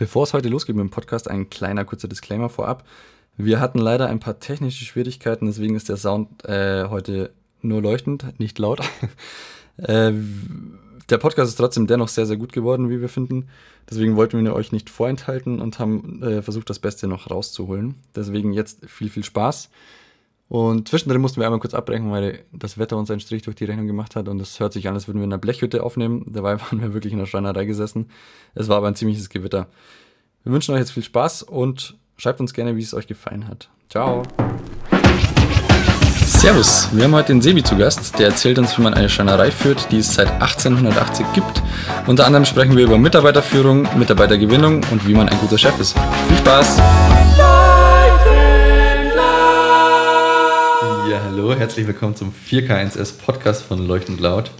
Bevor es heute losgeht mit dem Podcast, ein kleiner kurzer Disclaimer vorab. Wir hatten leider ein paar technische Schwierigkeiten, deswegen ist der Sound äh, heute nur leuchtend, nicht laut. äh, der Podcast ist trotzdem dennoch sehr, sehr gut geworden, wie wir finden. Deswegen wollten wir euch nicht vorenthalten und haben äh, versucht, das Beste noch rauszuholen. Deswegen jetzt viel, viel Spaß. Und zwischendrin mussten wir einmal kurz abbrechen, weil das Wetter uns einen Strich durch die Rechnung gemacht hat und es hört sich an, als würden wir in einer Blechhütte aufnehmen. Dabei waren wir wirklich in der Schreinerei gesessen. Es war aber ein ziemliches Gewitter. Wir wünschen euch jetzt viel Spaß und schreibt uns gerne, wie es euch gefallen hat. Ciao! Servus, wir haben heute den Sebi zu Gast, der erzählt uns, wie man eine Schreinerei führt, die es seit 1880 gibt. Unter anderem sprechen wir über Mitarbeiterführung, Mitarbeitergewinnung und wie man ein guter Chef ist. Viel Spaß! Hallo, herzlich willkommen zum 4K1S Podcast von Leuchtend Laut.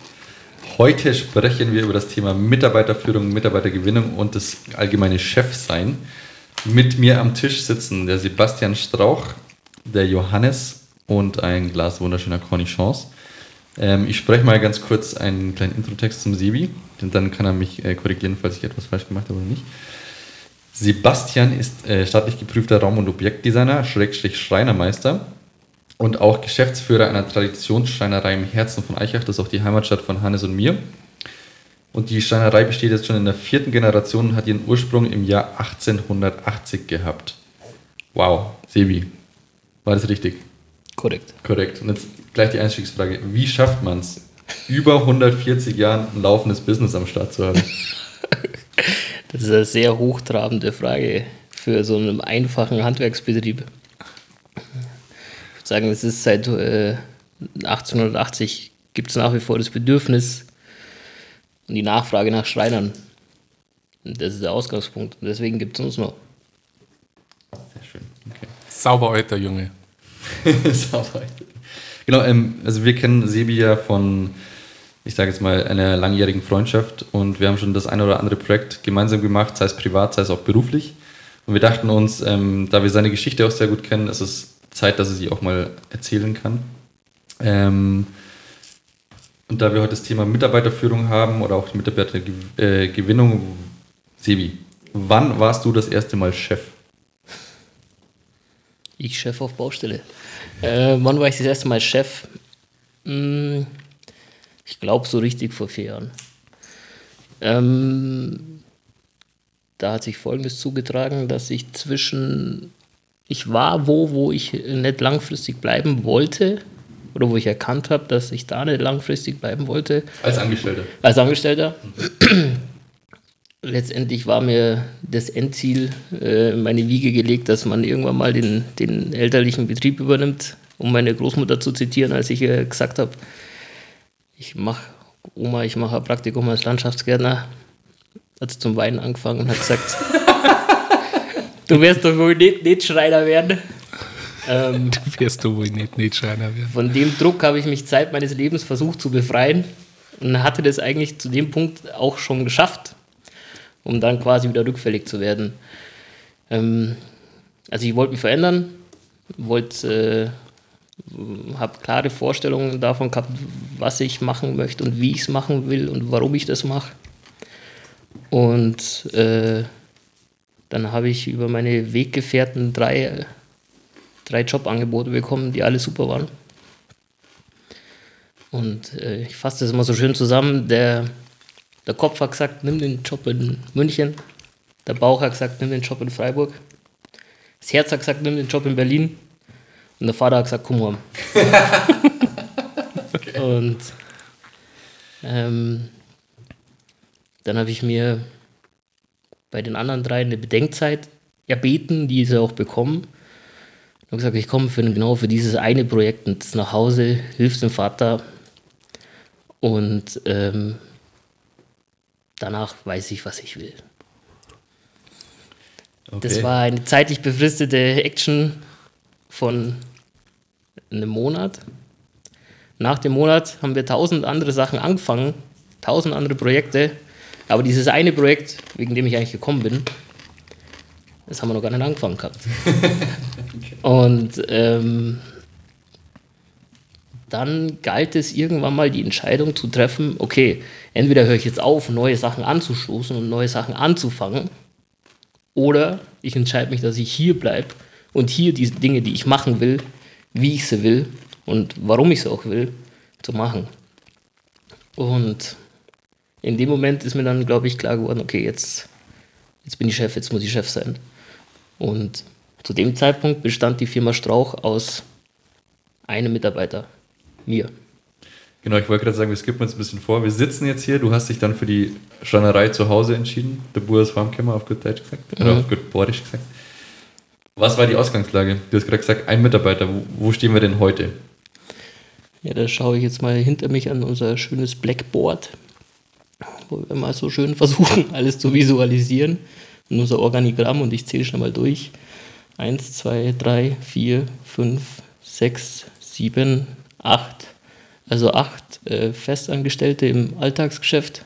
Heute sprechen wir über das Thema Mitarbeiterführung, Mitarbeitergewinnung und das allgemeine Chefsein. Mit mir am Tisch sitzen der Sebastian Strauch, der Johannes und ein Glas wunderschöner Cornichons. Ähm, ich spreche mal ganz kurz einen kleinen Introtext zum Sebi, denn dann kann er mich äh, korrigieren, falls ich etwas falsch gemacht habe oder nicht. Sebastian ist äh, staatlich geprüfter Raum- und Objektdesigner, Schrägstrich Schreinermeister und auch Geschäftsführer einer Traditionsschreinerei im Herzen von Eichach, das ist auch die Heimatstadt von Hannes und mir. Und die Schreinerei besteht jetzt schon in der vierten Generation und hat ihren Ursprung im Jahr 1880 gehabt. Wow, Sebi, war das richtig? Korrekt. Korrekt. Und jetzt gleich die Einstiegsfrage. Wie schafft man es, über 140 Jahren ein laufendes Business am Start zu haben? Das ist eine sehr hochtrabende Frage für so einen einfachen Handwerksbetrieb. Ich würde sagen, es ist seit äh, 1880 gibt es nach wie vor das Bedürfnis und die Nachfrage nach Schreinern. Und das ist der Ausgangspunkt. Und deswegen gibt es uns noch. Sehr schön. Okay. Sauber alter Junge. Sauber. Genau, ähm, also wir kennen Sebi ja von, ich sage jetzt mal, einer langjährigen Freundschaft und wir haben schon das eine oder andere Projekt gemeinsam gemacht, sei es privat, sei es auch beruflich. Und wir dachten uns, ähm, da wir seine Geschichte auch sehr gut kennen, ist es Zeit, dass er sie auch mal erzählen kann. Ähm, und da wir heute das Thema Mitarbeiterführung haben oder auch Mitarbeitergewinnung, Sebi, wann warst du das erste Mal Chef? Ich Chef auf Baustelle. Äh, wann war ich das erste Mal Chef? Hm, ich glaube so richtig vor vier Jahren. Ähm, da hat sich Folgendes zugetragen, dass ich zwischen, ich war wo, wo ich nicht langfristig bleiben wollte oder wo ich erkannt habe, dass ich da nicht langfristig bleiben wollte. Als Angestellter? Als Angestellter. Letztendlich war mir das Endziel äh, in meine Wiege gelegt, dass man irgendwann mal den, den elterlichen Betrieb übernimmt, um meine Großmutter zu zitieren, als ich ihr gesagt habe, ich mache, Oma, ich mache ein Praktikum als Landschaftsgärtner. Hat sie zum Weinen angefangen und hat gesagt, du wirst doch wohl nicht, nicht Schreiner werden. Ähm, du wirst doch wohl nicht, nicht Schreiner werden. Von dem Druck habe ich mich Zeit meines Lebens versucht zu befreien und hatte das eigentlich zu dem Punkt auch schon geschafft um dann quasi wieder rückfällig zu werden. Ähm, also ich wollte mich verändern, wollte, äh, habe klare Vorstellungen davon gehabt, was ich machen möchte und wie ich es machen will und warum ich das mache. Und äh, dann habe ich über meine Weggefährten drei, drei Jobangebote bekommen, die alle super waren. Und äh, ich fasse das immer so schön zusammen. Der der Kopf hat gesagt, nimm den Job in München. Der Bauch hat gesagt, nimm den Job in Freiburg. Das Herz hat gesagt, nimm den Job in Berlin. Und der Vater hat gesagt, komm heim. okay. Und ähm, dann habe ich mir bei den anderen drei eine Bedenkzeit erbeten, die sie auch bekommen. Ich habe gesagt, ich komme für, genau für dieses eine Projekt und nach Hause, hilfst dem Vater und ähm, danach weiß ich, was ich will. Okay. Das war eine zeitlich befristete Action von einem Monat. Nach dem Monat haben wir tausend andere Sachen angefangen, tausend andere Projekte. Aber dieses eine Projekt, wegen dem ich eigentlich gekommen bin, das haben wir noch gar nicht angefangen gehabt. Und ähm, dann galt es irgendwann mal die Entscheidung zu treffen, okay, entweder höre ich jetzt auf, neue Sachen anzustoßen und neue Sachen anzufangen, Oder ich entscheide mich, dass ich hier bleibe und hier die Dinge, die ich machen will, wie ich sie will und warum ich sie auch will, zu machen. Und in dem Moment ist mir dann, glaube ich, klar geworden, okay, jetzt, jetzt bin ich Chef, jetzt muss ich Chef sein. Und zu dem Zeitpunkt bestand die Firma Strauch aus einem Mitarbeiter, mir. Genau, ich wollte gerade sagen, wir skippen uns ein bisschen vor. Wir sitzen jetzt hier, du hast dich dann für die Schreinerei zu Hause entschieden, der Burs Farmkämmer auf gut Deutsch gesagt, mhm. oder auf gut Borisch gesagt. Was war die Ausgangslage? Du hast gerade gesagt, ein Mitarbeiter. Wo, wo stehen wir denn heute? Ja, da schaue ich jetzt mal hinter mich an unser schönes Blackboard, wo wir mal so schön versuchen, alles zu visualisieren. Und unser Organigramm und ich zähle schon mal durch. Eins, zwei, drei, vier, fünf, sechs, sieben, acht. Also acht äh, Festangestellte im Alltagsgeschäft.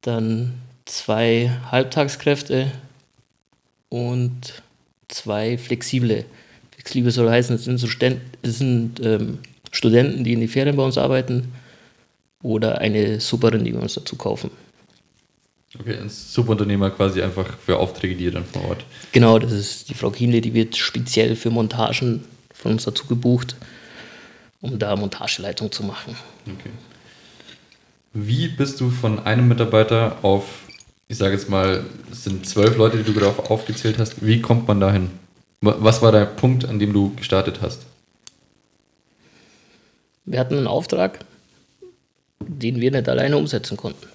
Dann zwei Halbtagskräfte und zwei flexible. Flexible soll heißen, es sind, so Ständ, es sind ähm, Studenten, die in die Ferien bei uns arbeiten oder eine Superin, die wir uns dazu kaufen. Okay, ein Subunternehmer quasi einfach für Aufträge, die ihr dann vor Ort. Genau, das ist die Frau Kienle, die wird speziell für Montagen von uns dazu gebucht, um da Montageleitung zu machen. Okay. Wie bist du von einem Mitarbeiter auf, ich sage jetzt mal, es sind zwölf Leute, die du gerade aufgezählt hast, wie kommt man dahin? Was war der Punkt, an dem du gestartet hast? Wir hatten einen Auftrag, den wir nicht alleine umsetzen konnten.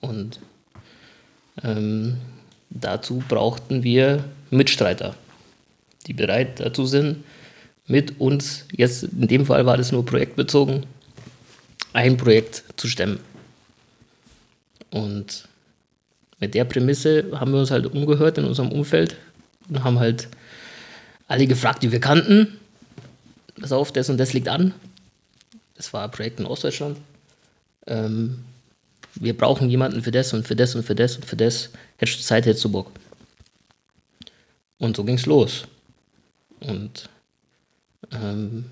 Und ähm, dazu brauchten wir Mitstreiter, die bereit dazu sind, mit uns, jetzt in dem Fall war das nur projektbezogen, ein Projekt zu stemmen. Und mit der Prämisse haben wir uns halt umgehört in unserem Umfeld und haben halt alle gefragt, die wir kannten. Pass auf, das und das liegt an. Das war ein Projekt in Ostdeutschland. Ähm, wir brauchen jemanden für das und für das und für das und für das. Hättest du Zeit, hättest du Bock. Und so ging es los. Und ähm,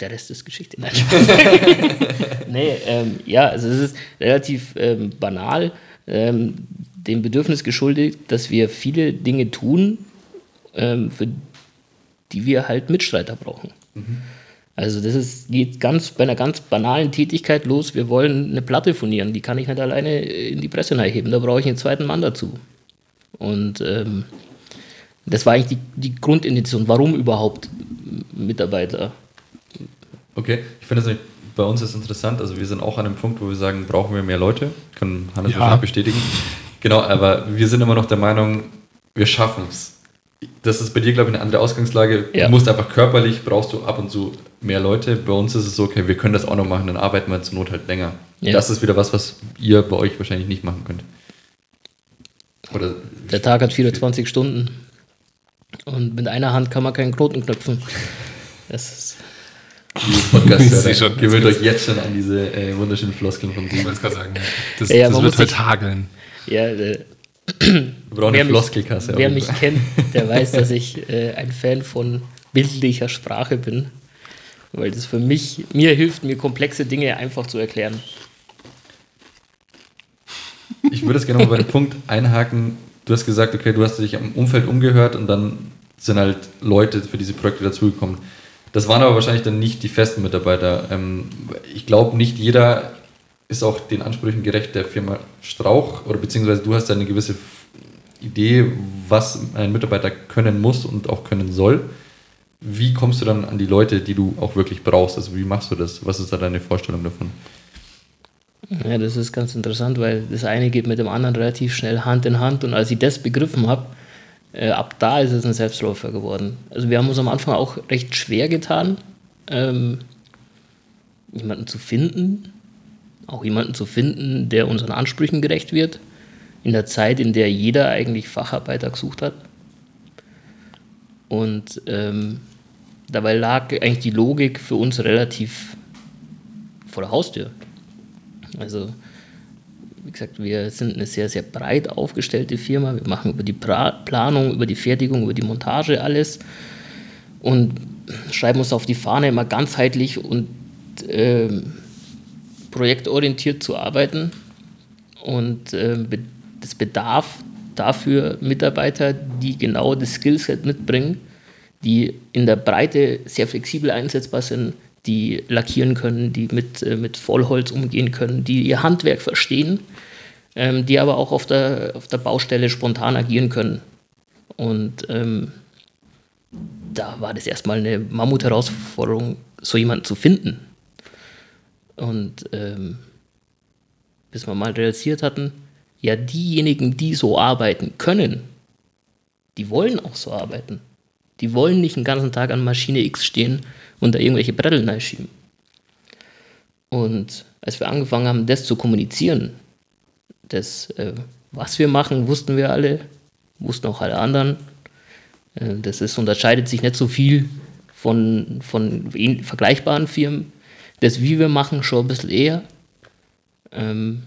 der Rest ist Geschichte. Nein, nee, ähm, ja, also es ist relativ ähm, banal, ähm, dem Bedürfnis geschuldet, dass wir viele Dinge tun, ähm, für die wir halt Mitstreiter brauchen. Mhm. Also das ist, geht ganz bei einer ganz banalen Tätigkeit los. Wir wollen eine Platte furnieren, die kann ich nicht alleine in die Presse heben. Da brauche ich einen zweiten Mann dazu. Und ähm, das war eigentlich die, die Grundintention. Warum überhaupt Mitarbeiter? Okay, ich finde es bei uns ist interessant. Also wir sind auch an einem Punkt, wo wir sagen, brauchen wir mehr Leute. Können Hannes ja. bestätigen. Genau, aber wir sind immer noch der Meinung, wir schaffen es das ist bei dir, glaube ich, eine andere Ausgangslage. Ja. Du musst einfach körperlich, brauchst du ab und zu mehr Leute. Bei uns ist es so, okay, wir können das auch noch machen, dann arbeiten wir zur Not halt länger. Ja. Das ist wieder was, was ihr bei euch wahrscheinlich nicht machen könnt. Oder Der Tag hat 24 Stunden und mit einer Hand kann man keinen Knoten knüpfen. Das ist Podcast gewöhnt euch jetzt schon an diese äh, wunderschönen Floskeln von dir. Ich wollte gerade sagen, das, ja, das wird heute hageln. Ja, äh, Wir brauchen wer eine Floskelkasse. Wer mich kennt, der weiß, dass ich äh, ein Fan von bildlicher Sprache bin. Weil das für mich, mir hilft, mir komplexe Dinge einfach zu erklären. Ich würde es gerne mal bei dem Punkt einhaken. Du hast gesagt, okay, du hast dich im Umfeld umgehört und dann sind halt Leute für diese Projekte dazugekommen. Das waren aber wahrscheinlich dann nicht die festen Mitarbeiter. Ähm, ich glaube, nicht jeder ist auch den Ansprüchen gerecht der Firma Strauch oder beziehungsweise du hast eine gewisse Idee, was ein Mitarbeiter können muss und auch können soll. Wie kommst du dann an die Leute, die du auch wirklich brauchst? Also wie machst du das? Was ist da deine Vorstellung davon? Ja, das ist ganz interessant, weil das eine geht mit dem anderen relativ schnell Hand in Hand und als ich das begriffen habe, äh, ab da ist es ein Selbstläufer geworden. Also wir haben uns am Anfang auch recht schwer getan, ähm, jemanden zu finden, auch jemanden zu finden, der unseren Ansprüchen gerecht wird, in der Zeit, in der jeder eigentlich Facharbeiter gesucht hat. Und ähm, dabei lag eigentlich die Logik für uns relativ vor der Haustür. Also, wie gesagt, wir sind eine sehr, sehr breit aufgestellte Firma. Wir machen über die pra Planung, über die Fertigung, über die Montage alles und schreiben uns auf die Fahne immer ganzheitlich und ähm, projektorientiert zu arbeiten. Und äh, das bedarf dafür Mitarbeiter, die genau das Skillset mitbringen, die in der Breite sehr flexibel einsetzbar sind, die lackieren können, die mit, äh, mit Vollholz umgehen können, die ihr Handwerk verstehen, ähm, die aber auch auf der, auf der Baustelle spontan agieren können. Und ähm, da war das erstmal eine Mammut-Herausforderung, so jemanden zu finden. Und ähm, bis wir mal realisiert hatten, ja, diejenigen, die so arbeiten können, die wollen auch so arbeiten. Die wollen nicht den ganzen Tag an Maschine X stehen und da irgendwelche Bretteln einschieben. Und als wir angefangen haben, das zu kommunizieren, das, äh, was wir machen, wussten wir alle, wussten auch alle anderen. Äh, das ist, unterscheidet sich nicht so viel von, von vergleichbaren Firmen. Das, wie wir machen, schon ein bisschen eher. Ähm,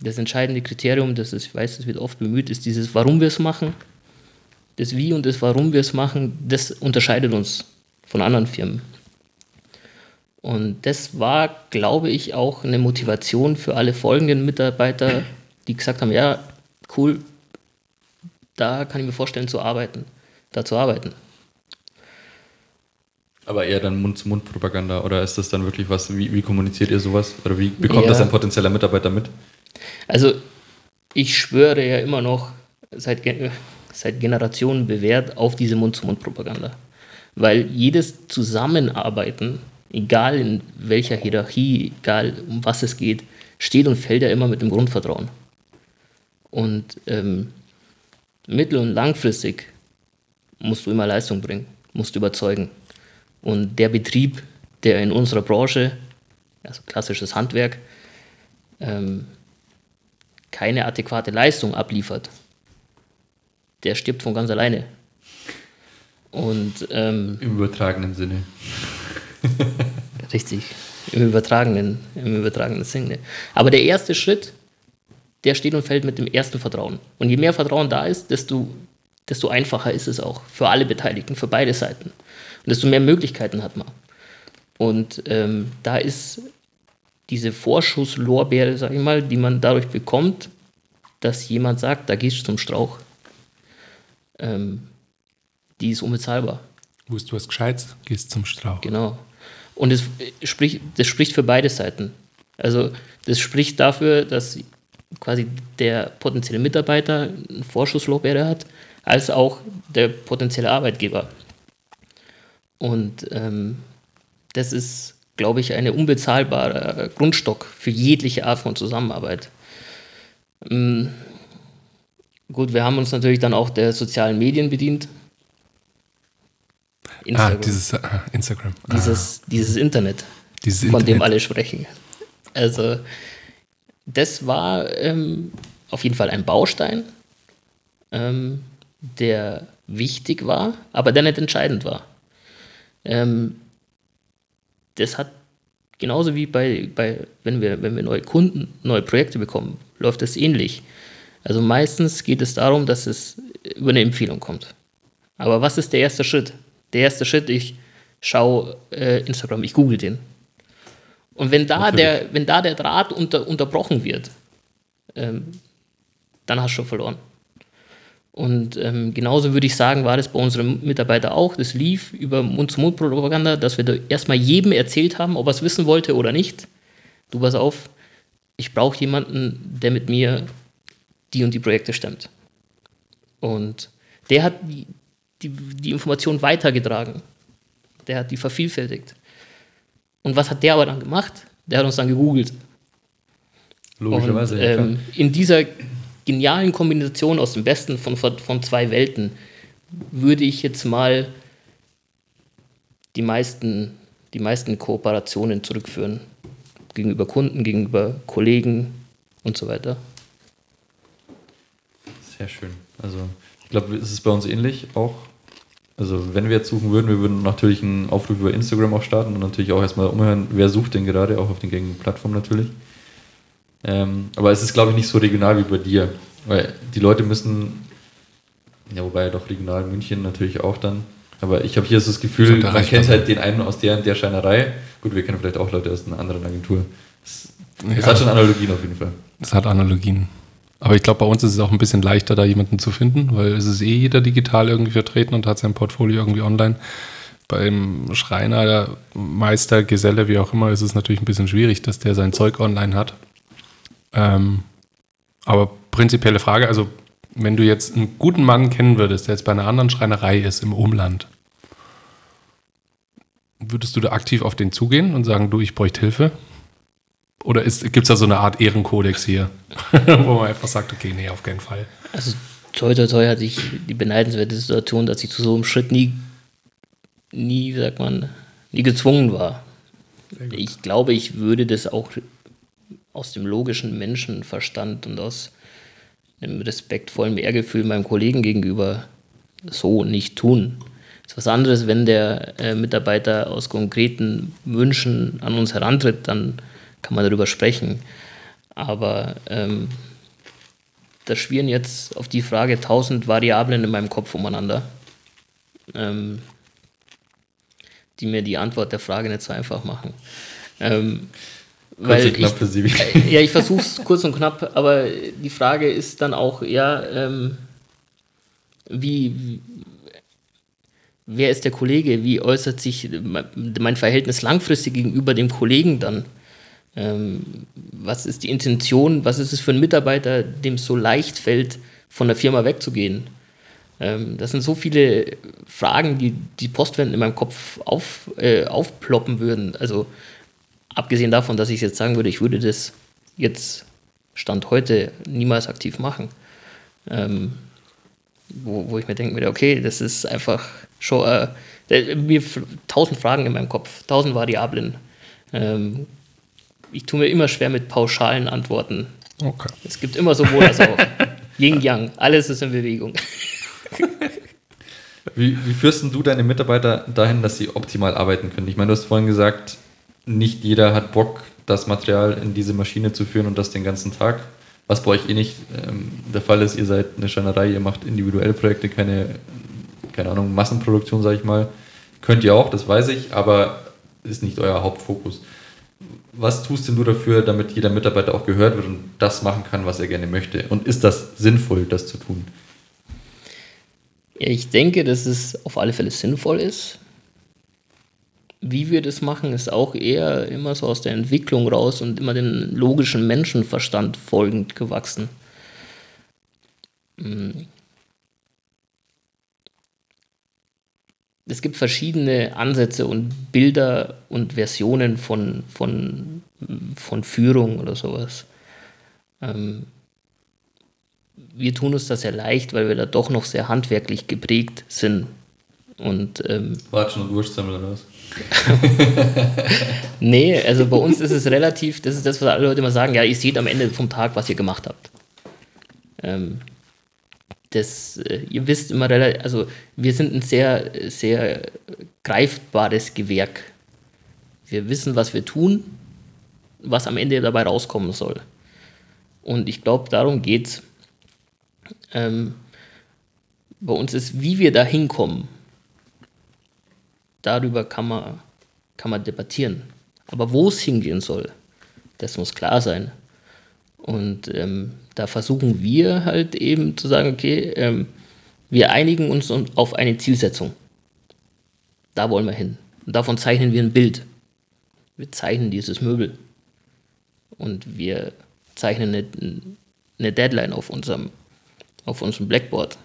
das entscheidende Kriterium, das ist, ich weiß, das wird oft bemüht, ist dieses, warum wir es machen. Das Wie und das Warum wir es machen, das unterscheidet uns von anderen Firmen. Und das war, glaube ich, auch eine Motivation für alle folgenden Mitarbeiter, die gesagt haben, ja, cool, da kann ich mir vorstellen zu arbeiten, da zu arbeiten. Aber eher dann Mund-zu-Mund-Propaganda oder ist das dann wirklich was, wie, wie kommuniziert ihr sowas? Oder wie bekommt ja. das ein potenzieller Mitarbeiter mit? Also ich schwöre ja immer noch seit, seit Generationen bewährt auf diese Mund-zu-Mund-Propaganda. Weil jedes Zusammenarbeiten, egal in welcher Hierarchie, egal um was es geht, steht und fällt ja immer mit dem Grundvertrauen. Und ähm, mittel- und langfristig musst du immer Leistung bringen, musst du überzeugen. Und der Betrieb, der in unserer Branche, also klassisches Handwerk, ähm, keine adäquate Leistung abliefert, der stirbt von ganz alleine. Und, ähm, Im übertragenen Sinne. richtig, im übertragenen, im übertragenen Sinne. Aber der erste Schritt, der steht und fällt mit dem ersten Vertrauen. Und je mehr Vertrauen da ist, desto, desto einfacher ist es auch für alle Beteiligten, für beide Seiten. Und desto mehr Möglichkeiten hat man. Und ähm, da ist diese Vorschusslorbeere, sag ich mal, die man dadurch bekommt, dass jemand sagt, da gehst du zum Strauch, ähm, die ist unbezahlbar. Wusst du was Gescheites, gehst zum Strauch. Genau. Und das spricht, das spricht für beide Seiten. Also das spricht dafür, dass quasi der potenzielle Mitarbeiter einen Vorschusslorbeere hat, als auch der potenzielle Arbeitgeber. Und ähm, das ist glaube ich, ein unbezahlbarer Grundstock für jegliche Art von Zusammenarbeit. Ähm, gut, wir haben uns natürlich dann auch der sozialen Medien bedient. Ah, Instagram. Ah, dieses äh, Instagram. Dieses, dieses Internet, dieses von Internet. dem alle sprechen. Also, das war ähm, auf jeden Fall ein Baustein, ähm, der wichtig war, aber der nicht entscheidend war. Ähm, das hat genauso wie bei, bei wenn, wir, wenn wir neue Kunden, neue Projekte bekommen, läuft das ähnlich. Also meistens geht es darum, dass es über eine Empfehlung kommt. Aber was ist der erste Schritt? Der erste Schritt, ich schaue äh, Instagram, ich google den. Und wenn da, der, wenn da der Draht unter, unterbrochen wird, ähm, dann hast du schon verloren. Und ähm, genauso würde ich sagen, war das bei unseren Mitarbeitern auch. Das lief über Mund-zu-Mund-Propaganda, dass wir da erstmal jedem erzählt haben, ob er es wissen wollte oder nicht. Du pass auf, ich brauche jemanden, der mit mir die und die Projekte stemmt. Und der hat die, die, die Information weitergetragen. Der hat die vervielfältigt. Und was hat der aber dann gemacht? Der hat uns dann gegoogelt. Logischerweise. Und, ähm, in dieser genialen Kombination aus dem Besten von, von zwei Welten würde ich jetzt mal die meisten, die meisten Kooperationen zurückführen. Gegenüber Kunden, gegenüber Kollegen und so weiter. Sehr schön. Also ich glaube, es ist bei uns ähnlich auch. Also wenn wir jetzt suchen würden, wir würden natürlich einen Aufruf über Instagram auch starten und natürlich auch erstmal umhören, wer sucht denn gerade, auch auf den gängigen Plattformen natürlich. Ähm, aber es ist, glaube ich, nicht so regional wie bei dir. Weil die Leute müssen, ja, wobei doch regional München natürlich auch dann. Aber ich habe hier so das Gefühl, man kennt halt den einen aus der und der Scheinerei. Gut, wir kennen vielleicht auch Leute aus einer anderen Agentur. Es, ja. hat schon Analogien auf jeden Fall. Es hat Analogien. Aber ich glaube, bei uns ist es auch ein bisschen leichter, da jemanden zu finden, weil es ist eh jeder digital irgendwie vertreten und hat sein Portfolio irgendwie online. Beim Schreiner, Meister, Geselle, wie auch immer, ist es natürlich ein bisschen schwierig, dass der sein Zeug online hat. Ähm, aber prinzipielle Frage, also wenn du jetzt einen guten Mann kennen würdest, der jetzt bei einer anderen Schreinerei ist im Umland, würdest du da aktiv auf den zugehen und sagen, du, ich bräuchte Hilfe? Oder gibt es da so eine Art Ehrenkodex hier, wo man einfach sagt, okay, nee, auf keinen Fall? Also, toi, toi, toi hatte ich die beneidenswerte Situation, dass ich zu so einem Schritt nie, nie, wie sagt man, nie gezwungen war. Ich glaube, ich würde das auch aus dem logischen Menschenverstand und aus einem respektvollen Ehrgefühl meinem Kollegen gegenüber so nicht tun. Das ist was anderes, wenn der äh, Mitarbeiter aus konkreten Wünschen an uns herantritt, dann kann man darüber sprechen. Aber ähm, da schwirren jetzt auf die Frage tausend Variablen in meinem Kopf umeinander, ähm, die mir die Antwort der Frage nicht so einfach machen. Ähm, weil ich, für Sie. Ja, ich versuche es kurz und knapp, aber die Frage ist dann auch, ja, ähm, wie, wie, wer ist der Kollege? Wie äußert sich mein Verhältnis langfristig gegenüber dem Kollegen dann? Ähm, was ist die Intention? Was ist es für ein Mitarbeiter, dem es so leicht fällt, von der Firma wegzugehen? Ähm, das sind so viele Fragen, die die Postwenden in meinem Kopf auf, äh, aufploppen würden. Also Abgesehen davon, dass ich jetzt sagen würde, ich würde das jetzt Stand heute niemals aktiv machen. Ähm, wo, wo ich mir denken würde, okay, das ist einfach schon äh, mir tausend Fragen in meinem Kopf, tausend Variablen. Ähm, ich tue mir immer schwer mit pauschalen Antworten. Okay. Es gibt immer sowohl als auch. Yin Yang, alles ist in Bewegung. Wie, wie führst du deine Mitarbeiter dahin, dass sie optimal arbeiten können? Ich meine, du hast vorhin gesagt, nicht jeder hat Bock, das Material in diese Maschine zu führen und das den ganzen Tag. Was bei euch eh nicht ähm, der Fall ist, ihr seid eine Schreinerei, ihr macht individuelle Projekte, keine, keine Ahnung, Massenproduktion, sage ich mal. Könnt ihr auch, das weiß ich, aber ist nicht euer Hauptfokus. Was tust denn du dafür, damit jeder Mitarbeiter auch gehört wird und das machen kann, was er gerne möchte? Und ist das sinnvoll, das zu tun? Ich denke, dass es auf alle Fälle sinnvoll ist wie wir das machen, ist auch eher immer so aus der Entwicklung raus und immer den logischen Menschenverstand folgend gewachsen. Hm. Es gibt verschiedene Ansätze und Bilder und Versionen von, von, von Führung oder sowas. Ähm, wir tun uns das sehr leicht, weil wir da doch noch sehr handwerklich geprägt sind. Und, ähm, Watschen und Wurstsammel oder was? nee, also bei uns ist es relativ, das ist das, was alle Leute immer sagen, ja, ihr seht am Ende vom Tag, was ihr gemacht habt. Ähm, das, äh, ihr wisst immer relativ, also wir sind ein sehr, sehr greifbares Gewerk. Wir wissen, was wir tun, was am Ende dabei rauskommen soll. Und ich glaube, darum geht's. Ähm, bei uns ist, wie wir da hinkommen darüber kann man, kann man debattieren. Aber wo es hingehen soll, das muss klar sein. Und ähm, da versuchen wir halt eben zu sagen, okay, ähm, wir einigen uns auf eine Zielsetzung. Da wollen wir hin. Und davon zeichnen wir ein Bild. Wir zeichnen dieses Möbel. Und wir zeichnen eine, Deadline auf unserem, auf unserem Blackboard.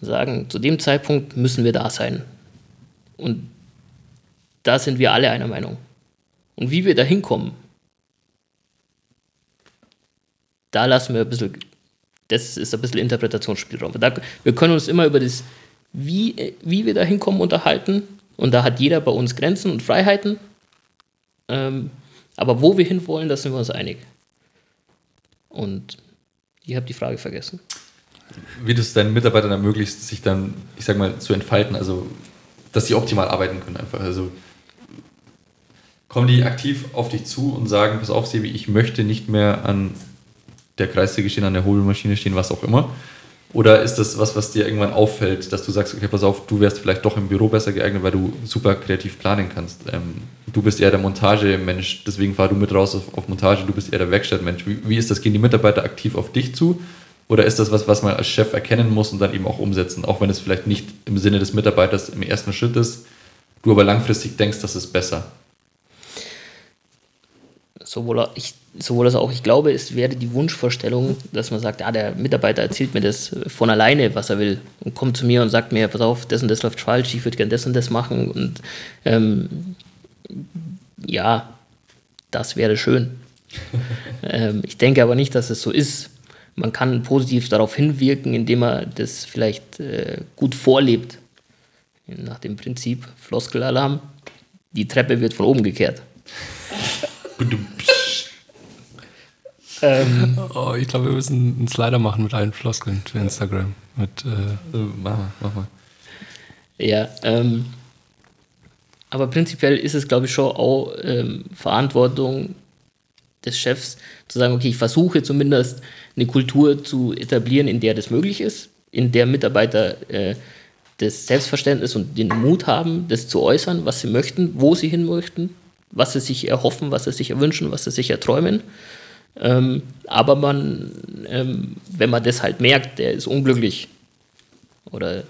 Sagen, zu dem Zeitpunkt müssen wir da sein. Und da sind wir alle einer Meinung. Und wie wir da hinkommen, da lassen wir ein bisschen, das ist ein bisschen Interpretationsspielraum. Da, wir können uns immer über das, wie, wie wir da hinkommen, unterhalten. Und da hat jeder bei uns Grenzen und Freiheiten. Ähm, aber wo wir hinwollen, da sind wir uns einig. Und ich habe die Frage vergessen. Wie du es deinen Mitarbeitern ermöglicht, sich dann, ich sag mal, zu entfalten. Also dass sie optimal arbeiten können einfach. Also kommen die aktiv auf dich zu und sagen, pass auf, Sebi, ich möchte nicht mehr an der Kreissäge stehen, an der Hobelmaschine stehen, was auch immer. Oder ist das was, was dir irgendwann auffällt, dass du sagst, okay, pass auf, du wärst vielleicht doch im Büro besser geeignet, weil du super kreativ planen kannst? Ähm, du bist eher der Montagemensch, deswegen fahr du mit raus auf, auf Montage, du bist eher der Werkstattmensch. Wie, wie ist das? Gehen die Mitarbeiter aktiv auf dich zu? Oder ist das was, was man als Chef erkennen muss und dann eben auch umsetzen, auch wenn es vielleicht nicht im Sinne des Mitarbeiters im ersten Schritt ist, du aber langfristig denkst, das ist besser? sowohl, ich, sowohl als auch, ich glaube, es wäre die Wunschvorstellung, dass man sagt, ja, der Mitarbeiter erzählt mir das von alleine, was er will und kommt zu mir und sagt mir, pass auf, das und das läuft falsch, ich würde gerne das und das machen und ähm, ja, das wäre schön. ähm, ich denke aber nicht, dass es so ist. Man kann positiv darauf hinwirken, indem er das vielleicht äh, gut vorlebt. Nach dem Prinzip Floskelalarm, die Treppe wird von oben gekehrt. ähm, oh, ich glaube, wir müssen einen Slider machen mit allen Floskeln für Instagram. Mit, äh, äh, mach mal, mach mal. Ja, ähm, aber prinzipiell ist es, glaube ich, schon auch ähm, Verantwortung des Chefs zu sagen, okay, ich versuche zumindest eine Kultur zu etablieren, in der das möglich ist, in der Mitarbeiter äh, das Selbstverständnis und den Mut haben, das zu äußern, was sie möchten, wo sie hin möchten, was sie sich erhoffen, was sie sich erwünschen, was sie sich erträumen. Ähm, aber man, ähm, wenn man das halt merkt, der ist unglücklich oder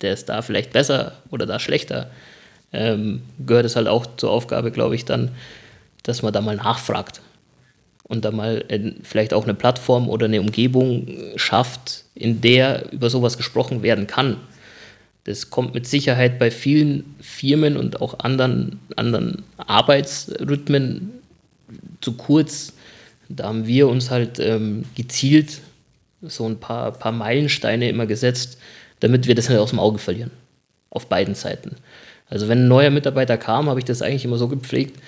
der ist da vielleicht besser oder da schlechter, ähm, gehört es halt auch zur Aufgabe, glaube ich, dann, dass man da mal nachfragt und da mal äh, vielleicht auch eine Plattform oder eine Umgebung schafft, in der über sowas gesprochen werden kann. Das kommt mit Sicherheit bei vielen Firmen und auch anderen, anderen Arbeitsrhythmen zu kurz. Da haben wir uns halt ähm, gezielt so ein paar, paar Meilensteine immer gesetzt, damit wir das nicht aus dem Auge verlieren. Auf beiden Seiten. Also wenn ein neuer Mitarbeiter kam, habe ich das eigentlich immer so gepflegt,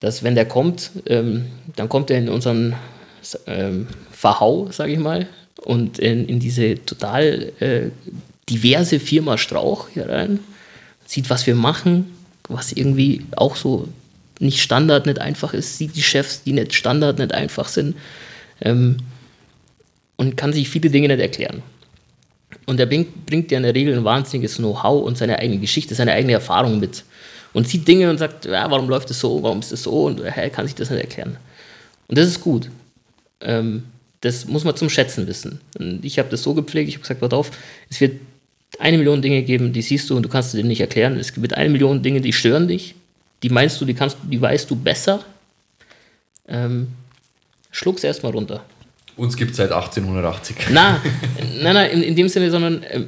dass wenn der kommt, ähm, dann kommt er in unseren ähm, Verhau, sage ich mal, und in, in diese total äh, diverse Firma Strauch hier rein, sieht, was wir machen, was irgendwie auch so nicht Standard, nicht einfach ist, sieht die Chefs, die nicht Standard, nicht einfach sind ähm, und kann sich viele Dinge nicht erklären. Und er bringt, bringt ja in der Regel ein wahnsinniges Know-how und seine eigene Geschichte, seine eigene Erfahrung mit. Und sieht Dinge und sagt, ja, warum läuft es so, warum ist es so und er kann sich das nicht erklären. Und das ist gut. Ähm, das muss man zum Schätzen wissen. Und ich habe das so gepflegt, ich habe gesagt, pass auf, es wird eine Million Dinge geben, die siehst du und du kannst dir nicht erklären. Es gibt eine Million Dinge, die stören dich. Die meinst du, die kannst die weißt du besser. Ähm, schluck's erstmal runter. Uns gibt es seit 1880. Na, nein, nein, in, in dem Sinne, sondern äh,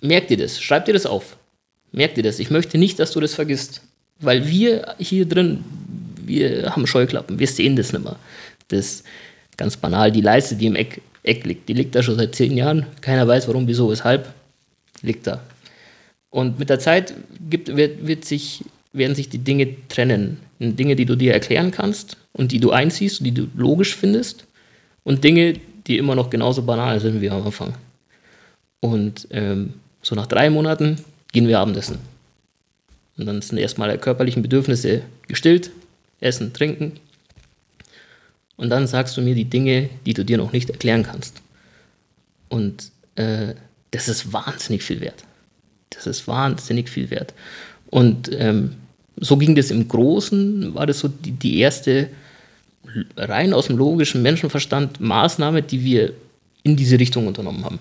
merk dir das, schreib dir das auf. Merk dir das. Ich möchte nicht, dass du das vergisst. Weil wir hier drin, wir haben Scheuklappen, wir sehen das nicht mehr. Das ganz banal, die Leiste, die im Eck, Eck liegt, die liegt da schon seit zehn Jahren. Keiner weiß warum, wieso, weshalb liegt da. Und mit der Zeit gibt, wird, wird sich, werden sich die Dinge trennen. Dinge, die du dir erklären kannst und die du einziehst die du logisch findest und Dinge, die immer noch genauso banal sind wie am Anfang. Und ähm, so nach drei Monaten gehen wir Abendessen. Und dann sind erstmal die körperlichen Bedürfnisse gestillt, essen, trinken. Und dann sagst du mir die Dinge, die du dir noch nicht erklären kannst. Und äh, das ist wahnsinnig viel wert. Das ist wahnsinnig viel wert. Und ähm, so ging das im Großen, war das so die, die erste rein aus dem logischen Menschenverstand Maßnahme, die wir in diese Richtung unternommen haben.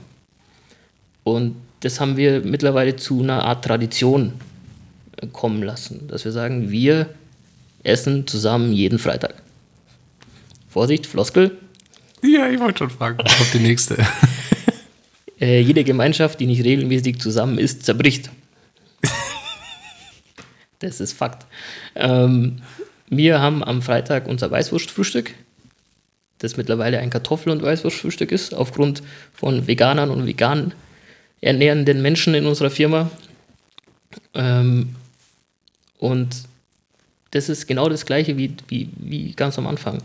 Und das haben wir mittlerweile zu einer Art Tradition äh, kommen lassen, dass wir sagen, wir essen zusammen jeden Freitag. Vorsicht, Floskel. Ja, ich wollte schon fragen, was kommt die nächste? äh, jede Gemeinschaft, die nicht regelmäßig zusammen ist, zerbricht. das ist Fakt. Ähm, wir haben am Freitag unser Weißwurstfrühstück, das mittlerweile ein Kartoffel- und Weißwurstfrühstück ist, aufgrund von Veganern und vegan ernährenden Menschen in unserer Firma. Ähm, und das ist genau das Gleiche wie, wie, wie ganz am Anfang.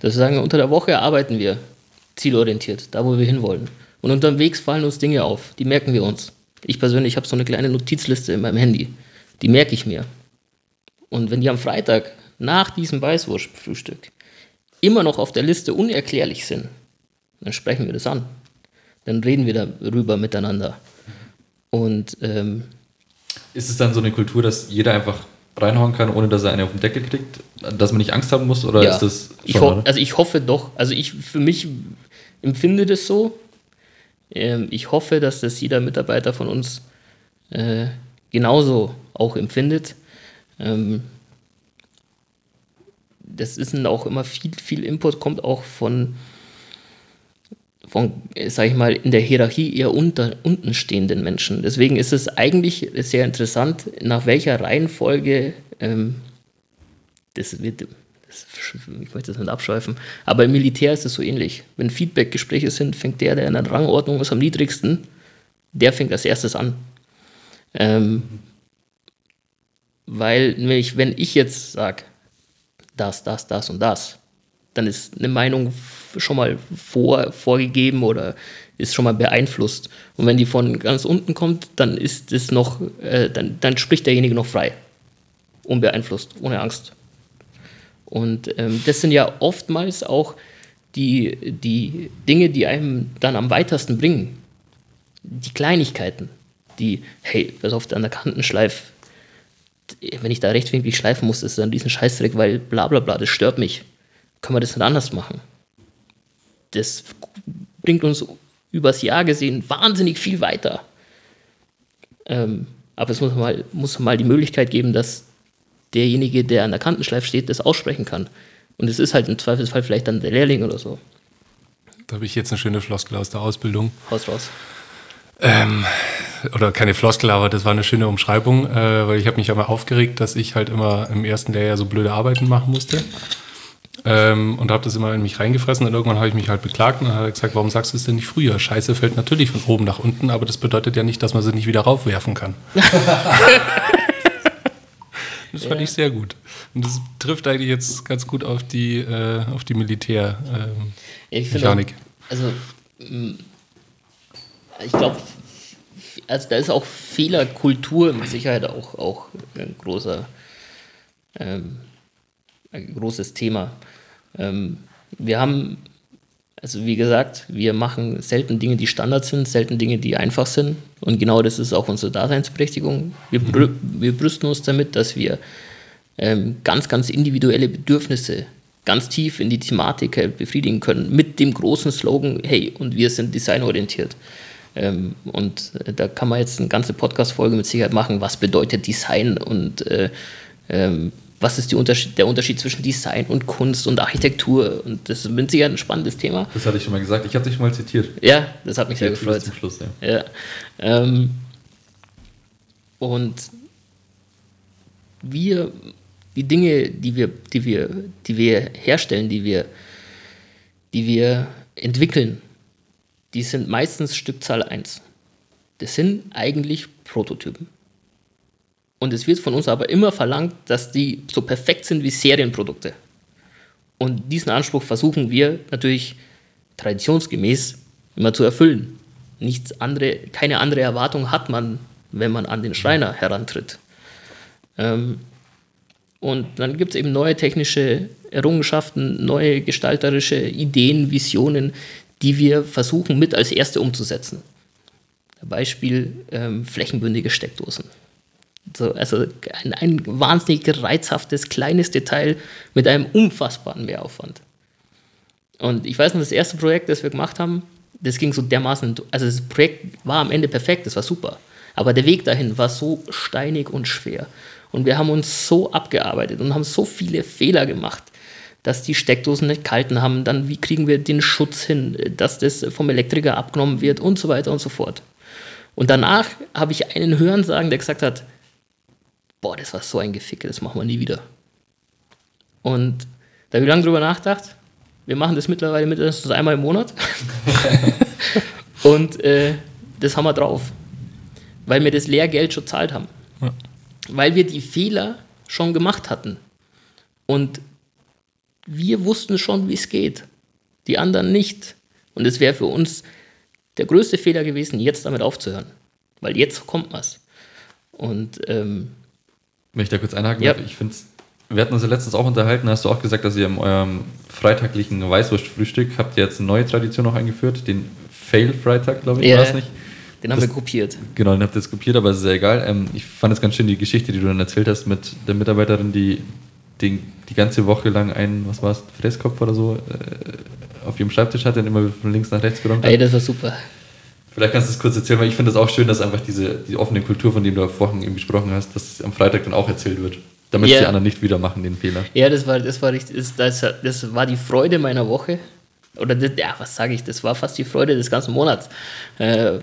Das sagen, unter der Woche arbeiten wir zielorientiert, da wo wir hinwollen. Und unterwegs fallen uns Dinge auf, die merken wir uns. Ich persönlich habe so eine kleine Notizliste in meinem Handy, die merke ich mir. Und wenn die am Freitag nach diesem Weißwurstfrühstück immer noch auf der Liste unerklärlich sind, dann sprechen wir das an. Dann reden wir darüber miteinander. Und ähm, ist es dann so eine Kultur, dass jeder einfach reinhauen kann, ohne dass er eine auf den Deckel kriegt? Dass man nicht Angst haben muss? Oder ja, ist das ich Also ich hoffe doch. Also ich für mich empfinde das so. Ähm, ich hoffe, dass das jeder Mitarbeiter von uns äh, genauso auch empfindet. Ähm, das ist dann auch immer viel, viel Input, kommt auch von, von sag ich mal, in der Hierarchie eher unter, unten stehenden Menschen. Deswegen ist es eigentlich sehr interessant, nach welcher Reihenfolge ähm, das wird. Das, ich möchte das nicht abschweifen, aber im Militär ist es so ähnlich. Wenn Feedback-Gespräche sind, fängt der, der in der Rangordnung ist am niedrigsten, der fängt als erstes an. Ähm, weil, nämlich, wenn ich jetzt sage, das, das, das und das, dann ist eine Meinung schon mal vor, vorgegeben oder ist schon mal beeinflusst. Und wenn die von ganz unten kommt, dann ist es noch, äh, dann, dann spricht derjenige noch frei. Unbeeinflusst, ohne Angst. Und ähm, das sind ja oftmals auch die, die Dinge, die einem dann am weitesten bringen. Die Kleinigkeiten, die, hey, pass auf, an der Kantenschleif, wenn ich da rechtwinklig schleifen muss, ist das ein riesen Scheißdreck, weil bla bla bla, das stört mich. Können wir das nicht anders machen? Das bringt uns übers Jahr gesehen wahnsinnig viel weiter. Ähm, aber es muss mal, muss mal die Möglichkeit geben, dass derjenige, der an der Kantenschleife steht, das aussprechen kann. Und es ist halt im Zweifelsfall vielleicht dann der Lehrling oder so. Da habe ich jetzt eine schöne Floskel aus der Ausbildung. Haus raus. Ähm, oder keine Floskel, aber das war eine schöne Umschreibung, äh, weil ich habe mich einmal aufgeregt, dass ich halt immer im ersten Lehrjahr so blöde Arbeiten machen musste. Ähm, und habe das immer in mich reingefressen und irgendwann habe ich mich halt beklagt und habe gesagt, warum sagst du es denn nicht früher? Scheiße fällt natürlich von oben nach unten, aber das bedeutet ja nicht, dass man sie nicht wieder raufwerfen kann. das fand ja. ich sehr gut. Und das trifft eigentlich jetzt ganz gut auf die, äh, auf die Militär-Mechanik. Ähm, also, ich glaube, also da ist auch Fehlerkultur mit Sicherheit auch, auch ein großer, ähm, ein großes Thema. Ähm, wir haben, also wie gesagt, wir machen selten Dinge, die Standard sind, selten Dinge, die einfach sind. Und genau das ist auch unsere Daseinsberechtigung. Wir, brü wir brüsten uns damit, dass wir ähm, ganz, ganz individuelle Bedürfnisse ganz tief in die Thematik befriedigen können, mit dem großen Slogan, hey, und wir sind designorientiert. Ähm, und da kann man jetzt eine ganze Podcast-Folge mit Sicherheit machen, was bedeutet Design und äh, ähm, was ist Unterschied, der Unterschied zwischen Design und Kunst und Architektur. Und das ist mit Sicherheit ein spannendes Thema. Das hatte ich schon mal gesagt. Ich habe dich schon mal zitiert. Ja, das hat mich sehr gefreut. Zum Schluss, ja. ja. Ähm, und wir, die Dinge, die wir, die wir, die wir herstellen, die wir, die wir entwickeln, die sind meistens Stückzahl 1. Das sind eigentlich Prototypen. Und es wird von uns aber immer verlangt, dass die so perfekt sind wie Serienprodukte. Und diesen Anspruch versuchen wir natürlich traditionsgemäß immer zu erfüllen. Nichts andere, keine andere Erwartung hat man, wenn man an den Schreiner herantritt. Ähm, und dann gibt es eben neue technische Errungenschaften, neue gestalterische Ideen, Visionen, die wir versuchen mit als erste umzusetzen. Beispiel ähm, flächenbündige Steckdosen. So, also ein, ein wahnsinnig reizhaftes, kleines Detail mit einem unfassbaren Mehraufwand. Und ich weiß noch, das erste Projekt, das wir gemacht haben, das ging so dermaßen, also das Projekt war am Ende perfekt, das war super. Aber der Weg dahin war so steinig und schwer. Und wir haben uns so abgearbeitet und haben so viele Fehler gemacht dass die Steckdosen nicht kalten haben, dann wie kriegen wir den Schutz hin, dass das vom Elektriker abgenommen wird und so weiter und so fort. Und danach habe ich einen hören sagen, der gesagt hat, boah, das war so ein Geficke, das machen wir nie wieder. Und da habe ich lange drüber nachgedacht. Wir machen das mittlerweile mindestens einmal im Monat. und äh, das haben wir drauf. Weil wir das Lehrgeld schon zahlt haben. Ja. Weil wir die Fehler schon gemacht hatten. Und wir wussten schon, wie es geht. Die anderen nicht. Und es wäre für uns der größte Fehler gewesen, jetzt damit aufzuhören. Weil jetzt kommt was. Und ähm, wenn ich da kurz einhaken ja. darf, ich finde wir hatten uns ja letztens auch unterhalten, hast du auch gesagt, dass ihr in eurem freitaglichen Weißwurstfrühstück habt ihr jetzt eine neue Tradition noch eingeführt, den Fail-Freitag, glaube ich, Ja, war es nicht. Den haben Das- wir kopiert. Genau, den habt ihr jetzt kopiert, aber ist ja egal. Ähm, ich fand es ganz schön, die Geschichte, die du dann erzählt hast mit der Mitarbeiterin, die den, die ganze Woche lang einen, was war es, Fresskopf oder so, äh, auf ihrem Schreibtisch hatte und immer von links nach rechts geräumt hat. Ey, das war super. Vielleicht kannst du es kurz erzählen, weil ich finde es auch schön, dass einfach diese die offene Kultur, von der du vorhin eben gesprochen hast, dass es am Freitag dann auch erzählt wird. Damit Ja. die anderen nicht wieder machen, den Fehler. Ja, das war, das war richtig, das, das, das war die Freude meiner Woche. Oder das, ja, was sage ich, das war fast die Freude des ganzen Monats. Äh,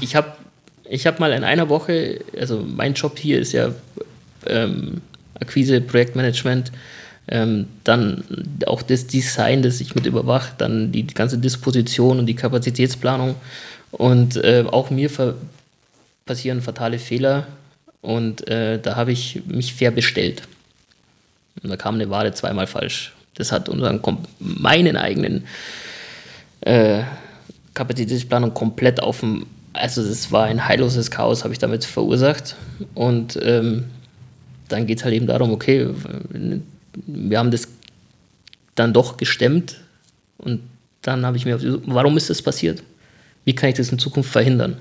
ich habe ich hab mal in einer Woche, also mein Job hier ist ja ähm, Akquise, Projektmanagement, ähm, dann auch das Design, das ich mit überwache, dann die ganze Disposition und die Kapazitätsplanung. Und äh, auch mir passieren fatale Fehler und äh, da habe ich mich fair bestellt. Und da kam eine Ware zweimal falsch. Das hat unseren, meinen eigenen äh, Kapazitätsplanung komplett auf dem, also es war ein heilloses Chaos, habe ich damit verursacht. Und ähm, dann geht es halt eben darum, okay, wir haben das dann doch gestemmt und dann habe ich mir, warum ist das passiert? Wie kann ich das in Zukunft verhindern?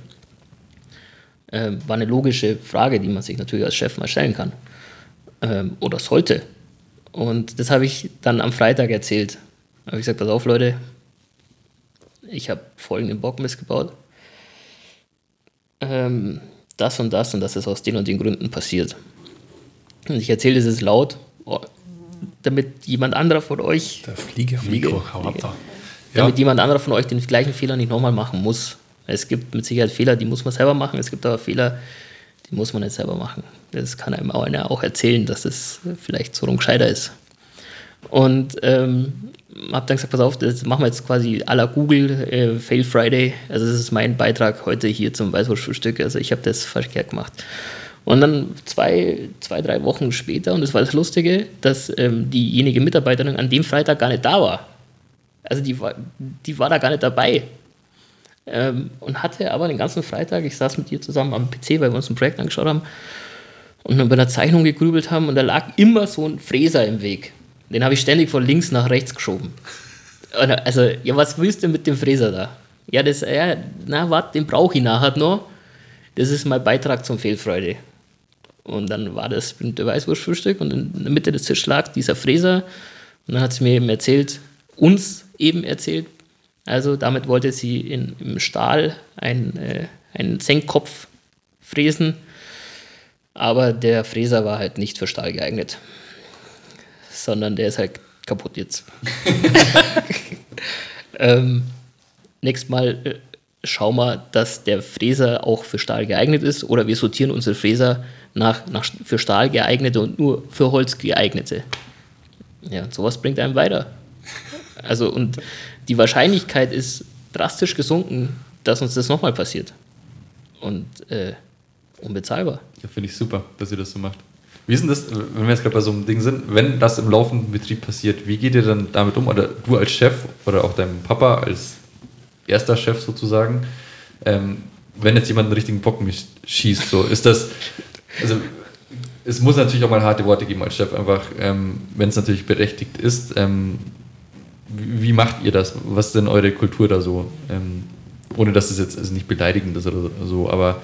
Ähm, war eine logische Frage, die man sich natürlich als Chef mal stellen kann. Ähm, oder sollte. Und das habe ich dann am Freitag erzählt. Da habe ich gesagt, pass auf Leute, ich habe folgenden Bock missgebaut. Ähm, das und das und das ist aus den und den Gründen passiert. Und ich erzähle das laut, oh, damit jemand anderer von euch Der Flieger Fliege, Mikro, hau ab Fliege. da. Ja, damit jemand anderer von euch den gleichen Fehler nicht nochmal machen muss. Es gibt mit Sicherheit Fehler, die muss man selber machen. Es gibt aber Fehler, die muss man nicht selber machen. Das kann einem auch einer auch erzählen, dass es vielleicht so rum gescheiter ist. Und ähm, habe dann gesagt, pass auf, das machen wir jetzt quasi à la Google äh, Fail Friday. Also das ist mein Beitrag heute hier zum Weißwurstfrühstück. Also ich habe das verkehrt gemacht. Und dann zwei, zwei, drei Wochen später, und das war das Lustige, dass ähm, diejenige Mitarbeiterin an dem Freitag gar nicht da war. Also die war, die war da gar nicht dabei. Ähm, und hatte aber den ganzen Freitag, ich saß mit ihr zusammen am PC, weil wir uns ein Projekt angeschaut haben und bei der Zeichnung gegrübelt haben und da lag immer so ein Fräser im Weg. Den habe ich ständig von links nach rechts geschoben. Also, ja, was willst du mit dem Fräser da? Ja, das, ja, na, warte, den brauche ich nachher noch. Das ist mein Beitrag zum Fehlfreude. Und dann war das berühmte Weißwurstfrühstück und in der Mitte des Tisches lag dieser Fräser. Und dann hat sie mir eben erzählt, uns eben erzählt, also damit wollte sie in, im Stahl ein, äh, einen Senkkopf fräsen, aber der Fräser war halt nicht für Stahl geeignet, sondern der ist halt kaputt jetzt. ähm, nächstes Mal äh, schau mal, dass der Fräser auch für Stahl geeignet ist oder wir sortieren unsere Fräser nach, nach für Stahl geeignete und nur für Holz geeignete. Ja, sowas bringt einem weiter. Also und die Wahrscheinlichkeit ist drastisch gesunken, dass uns das nochmal passiert. Und äh, unbezahlbar. Ja, finde ich super, dass ihr das so macht. Wie ist denn das, wenn wir jetzt gerade bei so einem Ding sind, wenn das im laufenden Betrieb passiert, wie geht ihr dann damit um? Oder du als Chef oder auch dein Papa als erster Chef sozusagen, ähm, wenn jetzt jemand einen richtigen Bock schießt, so ist das, also es muss natürlich auch mal harte Worte geben als Chef, einfach, ähm, wenn es natürlich berechtigt ist. Ähm, wie, wie macht ihr das? Was ist denn eure Kultur da so? Ähm, ohne dass es jetzt also nicht beleidigend ist oder so, aber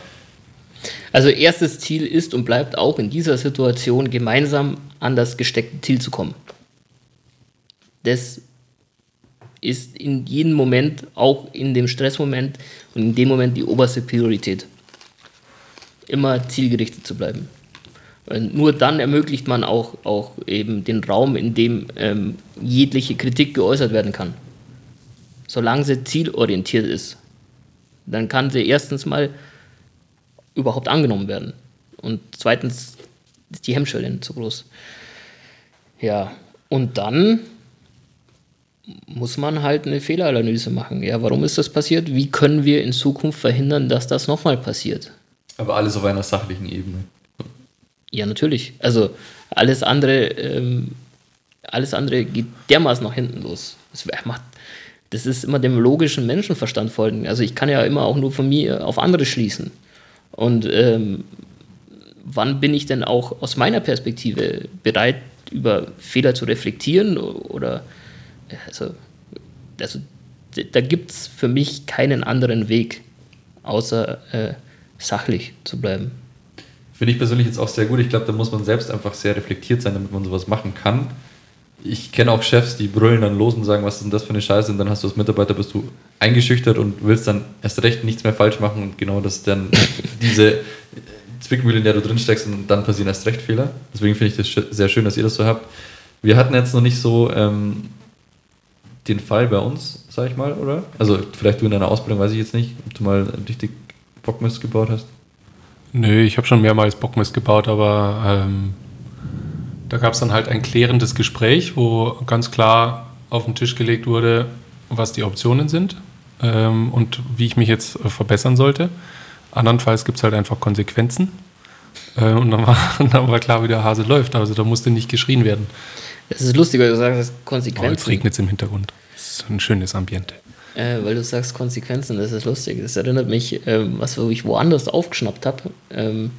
Also erstes Ziel ist und bleibt auch in dieser Situation gemeinsam an das gesteckte Ziel zu kommen. Das ist in jedem Moment, auch in dem Stressmoment und in dem Moment die oberste Priorität. Immer zielgerichtet zu bleiben. Nur dann ermöglicht man auch, auch eben den Raum, in dem ähm, jegliche Kritik geäußert werden kann. Solange sie zielorientiert ist, dann kann sie erstens mal überhaupt angenommen werden. Und zweitens ist die Hemmschwelle so groß. Ja, und dann muss man halt eine Fehleranalyse machen. Ja, warum ist das passiert? Wie können wir in Zukunft verhindern, dass das nochmal passiert? Aber alles auf einer sachlichen Ebene. Ja, natürlich. Also alles andere, ähm, alles andere geht dermaßen nach hinten los. Das macht, das ist immer dem logischen Menschenverstand folgen. Also ich kann ja immer auch nur von mir auf andere schließen. Und ähm, wann bin ich denn auch aus meiner Perspektive bereit, über Fehler zu reflektieren oder also, also da gibt es für mich keinen anderen Weg, außer äh, sachlich zu bleiben. Finde ich persönlich jetzt auch sehr gut. Ich glaube, da muss man selbst einfach sehr reflektiert sein, damit man sowas machen kann. Ich kenne auch Chefs, die brüllen dann los und sagen, was ist denn das für eine Scheiße? Und dann hast du als Mitarbeiter, bist du eingeschüchtert und willst dann erst recht nichts mehr falsch machen. Und genau das ist dann diese Zwickmühle, in der du drin steckst und dann passieren erst recht Fehler. Deswegen finde ich das sehr schön, dass ihr das so habt. Wir hatten jetzt noch nicht so ähm, den Fall bei uns, sag ich mal, oder? Also vielleicht du in deiner Ausbildung, weiß ich jetzt nicht, ob du mal richtig Bockmist gebaut hast. Nö, ich habe schon mehrmals Bockmist gebaut, aber ähm, da gab es dann halt ein klärendes Gespräch, wo ganz klar auf den Tisch gelegt wurde, was die Optionen sind ähm, und wie ich mich jetzt äh, verbessern sollte. Andernfalls gibt es halt einfach Konsequenzen. Äh, und dann war, dann war klar, wie der Hase läuft. Also da musste nicht geschrien werden. Es ist lustig, weil du sagst, Konsequenzen. Oh, jetzt regnet es im Hintergrund. Das ist ein schönes Ambiente. Äh, weil du sagst Konsequenzen, das ist lustig. Das erinnert mich, ähm, was ich woanders aufgeschnappt habe. Ähm,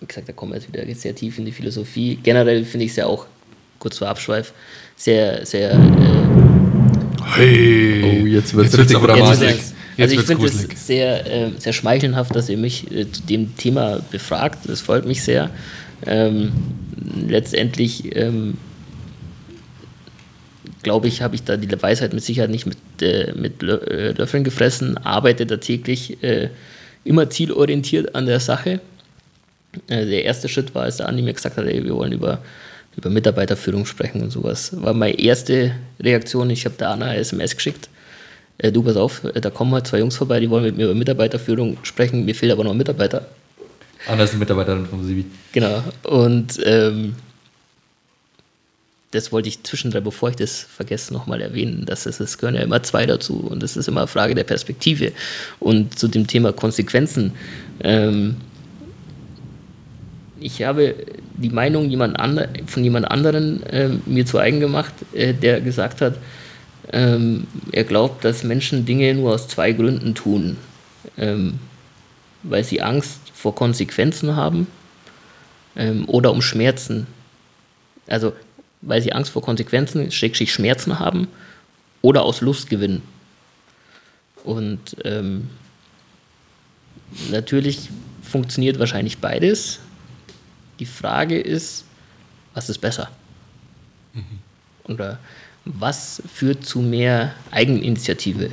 wie gesagt, da kommen wir jetzt wieder sehr tief in die Philosophie. Generell finde ich es ja auch, kurz vor Abschweif, sehr, sehr. Äh, hey! Oh, jetzt wird es richtig dramatisch. Also ich finde es sehr, äh, sehr schmeichelhaft, dass ihr mich äh, zu dem Thema befragt. Das freut mich sehr. Ähm, letztendlich ähm, glaube ich, habe ich da die Weisheit mit Sicherheit nicht mit, äh, mit äh, Löffeln gefressen, arbeite da täglich äh, immer zielorientiert an der Sache. Äh, der erste Schritt war, als der Andi mir gesagt hat, ey, wir wollen über, über Mitarbeiterführung sprechen und sowas. War meine erste Reaktion. Ich habe da Anna eine SMS geschickt. Äh, du, pass auf, äh, da kommen halt zwei Jungs vorbei, die wollen mit mir über Mitarbeiterführung sprechen. Mir fehlt aber noch ein Mitarbeiter. Anna ist eine Mitarbeiterin vom Sibi. Genau. Und ähm, das wollte ich zwischendrin, bevor ich das vergesse, nochmal erwähnen, dass es, es gehören ja immer zwei dazu und es ist immer eine Frage der Perspektive. Und zu dem Thema Konsequenzen, ähm, ich habe die Meinung jemand andre, von jemand anderen äh, mir zu eigen gemacht, äh, der gesagt hat, ähm, er glaubt, dass Menschen Dinge nur aus zwei Gründen tun. Ähm, weil sie Angst vor Konsequenzen haben ähm, oder um Schmerzen. Also weil sie Angst vor Konsequenzen, Schrägstrich Schmerzen haben oder aus Lust gewinnen. Und ähm, natürlich funktioniert wahrscheinlich beides. Die Frage ist, was ist besser? Mhm. Oder was führt zu mehr Eigeninitiative,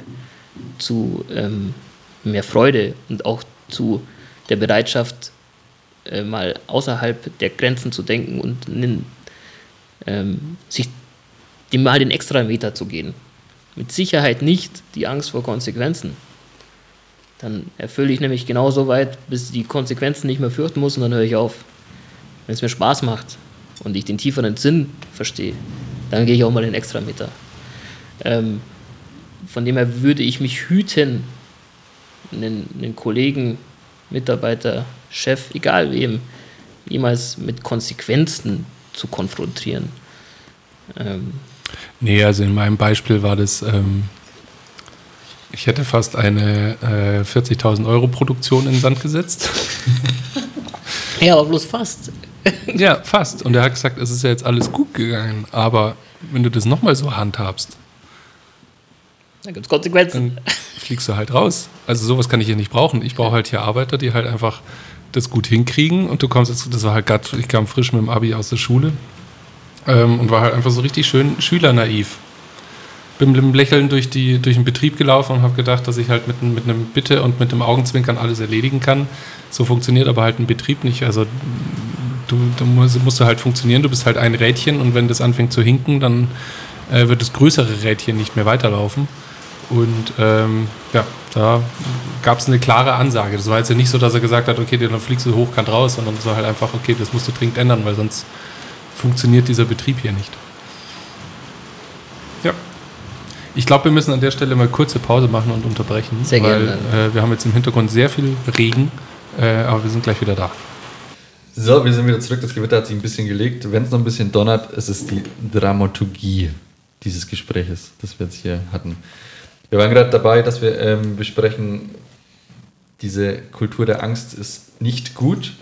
zu ähm, mehr Freude und auch zu der Bereitschaft, äh, mal außerhalb der Grenzen zu denken und einen ähm, sich dem mal den extra Meter zu gehen. Mit Sicherheit nicht die Angst vor Konsequenzen. Dann erfülle ich nämlich genauso weit, bis die Konsequenzen nicht mehr fürchten muss und dann höre ich auf. Wenn es mir Spaß macht und ich den tieferen Sinn verstehe, dann gehe ich auch mal den Extrameter. Ähm, von dem her würde ich mich hüten, einen, einen Kollegen, Mitarbeiter, Chef, egal wem, jemals mit Konsequenzen zu konfrontieren. Ähm. Nee, also in meinem Beispiel war das, ähm, ich hätte fast eine äh, 40.000 Euro Produktion in den Sand gesetzt. ja, aber bloß fast. ja, fast. Und er hat gesagt, es ist ja jetzt alles gut gegangen, aber wenn du das nochmal so handhabst, dann gibt es Konsequenzen. Dann fliegst du halt raus. Also sowas kann ich hier nicht brauchen. Ich brauche halt hier Arbeiter, die halt einfach das gut hinkriegen und du kommst jetzt, das war halt gerade, ich kam frisch mit dem Abi aus der Schule ähm, und war halt einfach so richtig schön schülernaiv. Bin mit einem Lächeln durch, die, durch den Betrieb gelaufen und habe gedacht, dass ich halt mit, mit einem Bitte und mit einem Augenzwinkern alles erledigen kann. So funktioniert aber halt ein Betrieb nicht. Also du, du musst, musst du halt funktionieren, du bist halt ein Rädchen und wenn das anfängt zu hinken, dann äh, wird das größere Rädchen nicht mehr weiterlaufen. Und ähm, ja, da gab es eine klare Ansage. Das war jetzt ja nicht so, dass er gesagt hat, okay, dann fliegst du hochkant raus, sondern es war halt einfach, okay, das musst du dringend ändern, weil sonst funktioniert dieser Betrieb hier nicht. Ja. Ich glaube, wir müssen an der Stelle mal kurze Pause machen und unterbrechen. Sehr weil, gerne. Äh, wir haben jetzt im Hintergrund sehr viel Regen, äh, aber wir sind gleich wieder da. So, wir sind wieder zurück. Das Gewitter hat sich ein bisschen gelegt. Wenn es noch ein bisschen donnert, ist es die Dramaturgie dieses Gespräches, das wir jetzt hier hatten. Wir waren gerade dabei, dass wir ähm, besprechen, diese Kultur der Angst ist nicht gut.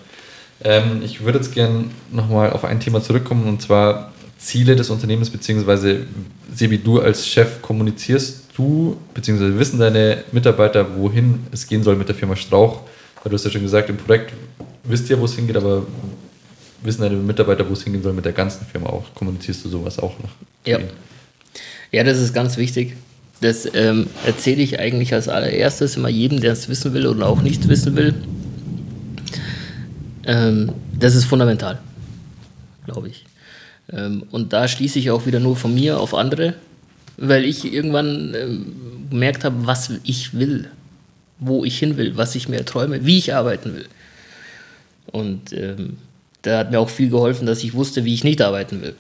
Ähm, ich würde jetzt gerne nochmal auf ein Thema zurückkommen und zwar Ziele des Unternehmens, beziehungsweise Sebi, du als Chef kommunizierst du, beziehungsweise wissen deine Mitarbeiter, wohin es gehen soll mit der Firma Strauch? Weil du hast ja schon gesagt, im Projekt wisst ihr, wo es hingeht, aber wissen deine Mitarbeiter, wo es hingehen soll mit der ganzen Firma auch? Kommunizierst du sowas auch noch? Ja. Ja, das ist ganz wichtig. Das ähm, erzähle ich eigentlich als allererstes immer jedem, der es wissen will oder auch nicht wissen will. Ähm, das ist fundamental, glaube ich. Ähm, und da schließe ich auch wieder nur von mir auf andere, weil ich irgendwann ähm, gemerkt habe, was ich will, wo ich hin will, was ich mir träume, wie ich arbeiten will. Und ähm, da hat mir auch viel geholfen, dass ich wusste, wie ich nicht arbeiten will.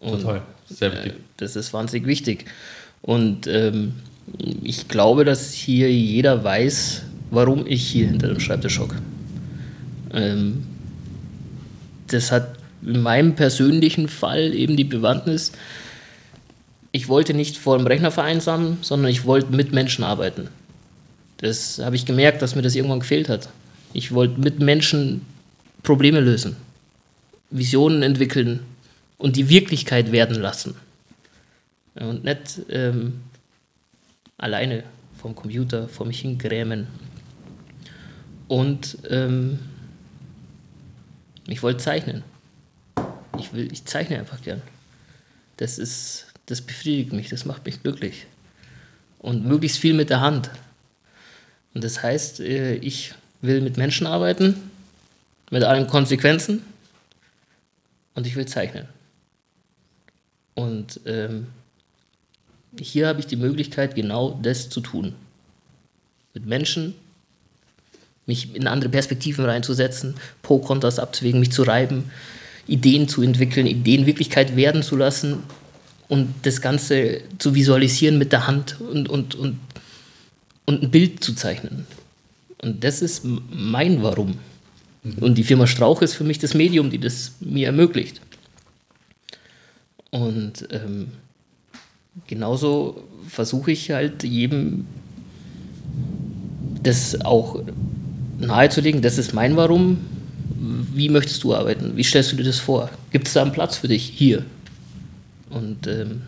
Und, Total, sehr wichtig. Äh, das ist wahnsinnig wichtig. Und ähm, ich glaube, dass hier jeder weiß, warum ich hier hinter dem Schreibtisch hocke. Ähm, das hat in meinem persönlichen Fall eben die Bewandtnis, ich wollte nicht vor dem Rechner vereinsamen, sondern ich wollte mit Menschen arbeiten. Das habe ich gemerkt, dass mir das irgendwann gefehlt hat. Ich wollte mit Menschen Probleme lösen, Visionen entwickeln und die Wirklichkeit werden lassen. Und nicht ähm, alleine vom Computer vor mich hingrämen. Und ähm, ich wollte zeichnen. Ich, will, ich zeichne einfach gern. Das, ist, das befriedigt mich, das macht mich glücklich. Und möglichst viel mit der Hand. Und das heißt, äh, ich will mit Menschen arbeiten, mit allen Konsequenzen, und ich will zeichnen. Und ähm, hier habe ich die Möglichkeit, genau das zu tun. Mit Menschen, mich in andere Perspektiven reinzusetzen, Pro-Kontras abzuwägen, mich zu reiben, Ideen zu entwickeln, Ideen Wirklichkeit werden zu lassen und das Ganze zu visualisieren mit der Hand und, und, und, und ein Bild zu zeichnen. Und das ist mein Warum. Mhm. Und die Firma Strauch ist für mich das Medium, die das mir ermöglicht. Und ähm, genauso versuche ich halt jedem das auch nahezulegen, das ist mein Warum, wie möchtest du arbeiten? Wie stellst du dir das vor? Gibt es da einen Platz für dich hier? Und ähm,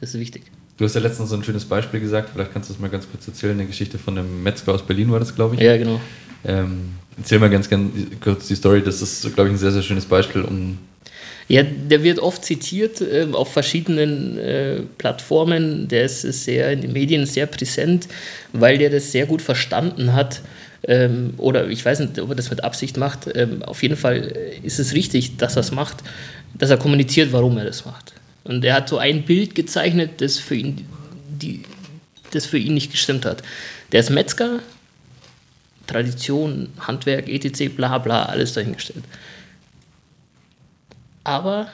das ist wichtig. Du hast ja letztens so ein schönes Beispiel gesagt, vielleicht kannst du es mal ganz kurz erzählen. Eine Geschichte von einem Metzger aus Berlin war das, glaube ich. Ja, genau. Ähm, erzähl mal ganz, ganz kurz die Story. Das ist, glaube ich, ein sehr, sehr schönes Beispiel, um. Ja, der wird oft zitiert äh, auf verschiedenen äh, Plattformen. Der ist sehr in den Medien sehr präsent, weil der das sehr gut verstanden hat, ähm, oder ich weiß nicht, ob er das mit Absicht macht. Ähm, auf jeden Fall ist es richtig, dass er es macht, dass er kommuniziert, warum er das macht. Und er hat so ein Bild gezeichnet, das für ihn, die, das für ihn nicht gestimmt hat. Der ist Metzger, Tradition, Handwerk, etc., bla bla, alles dahingestellt. Aber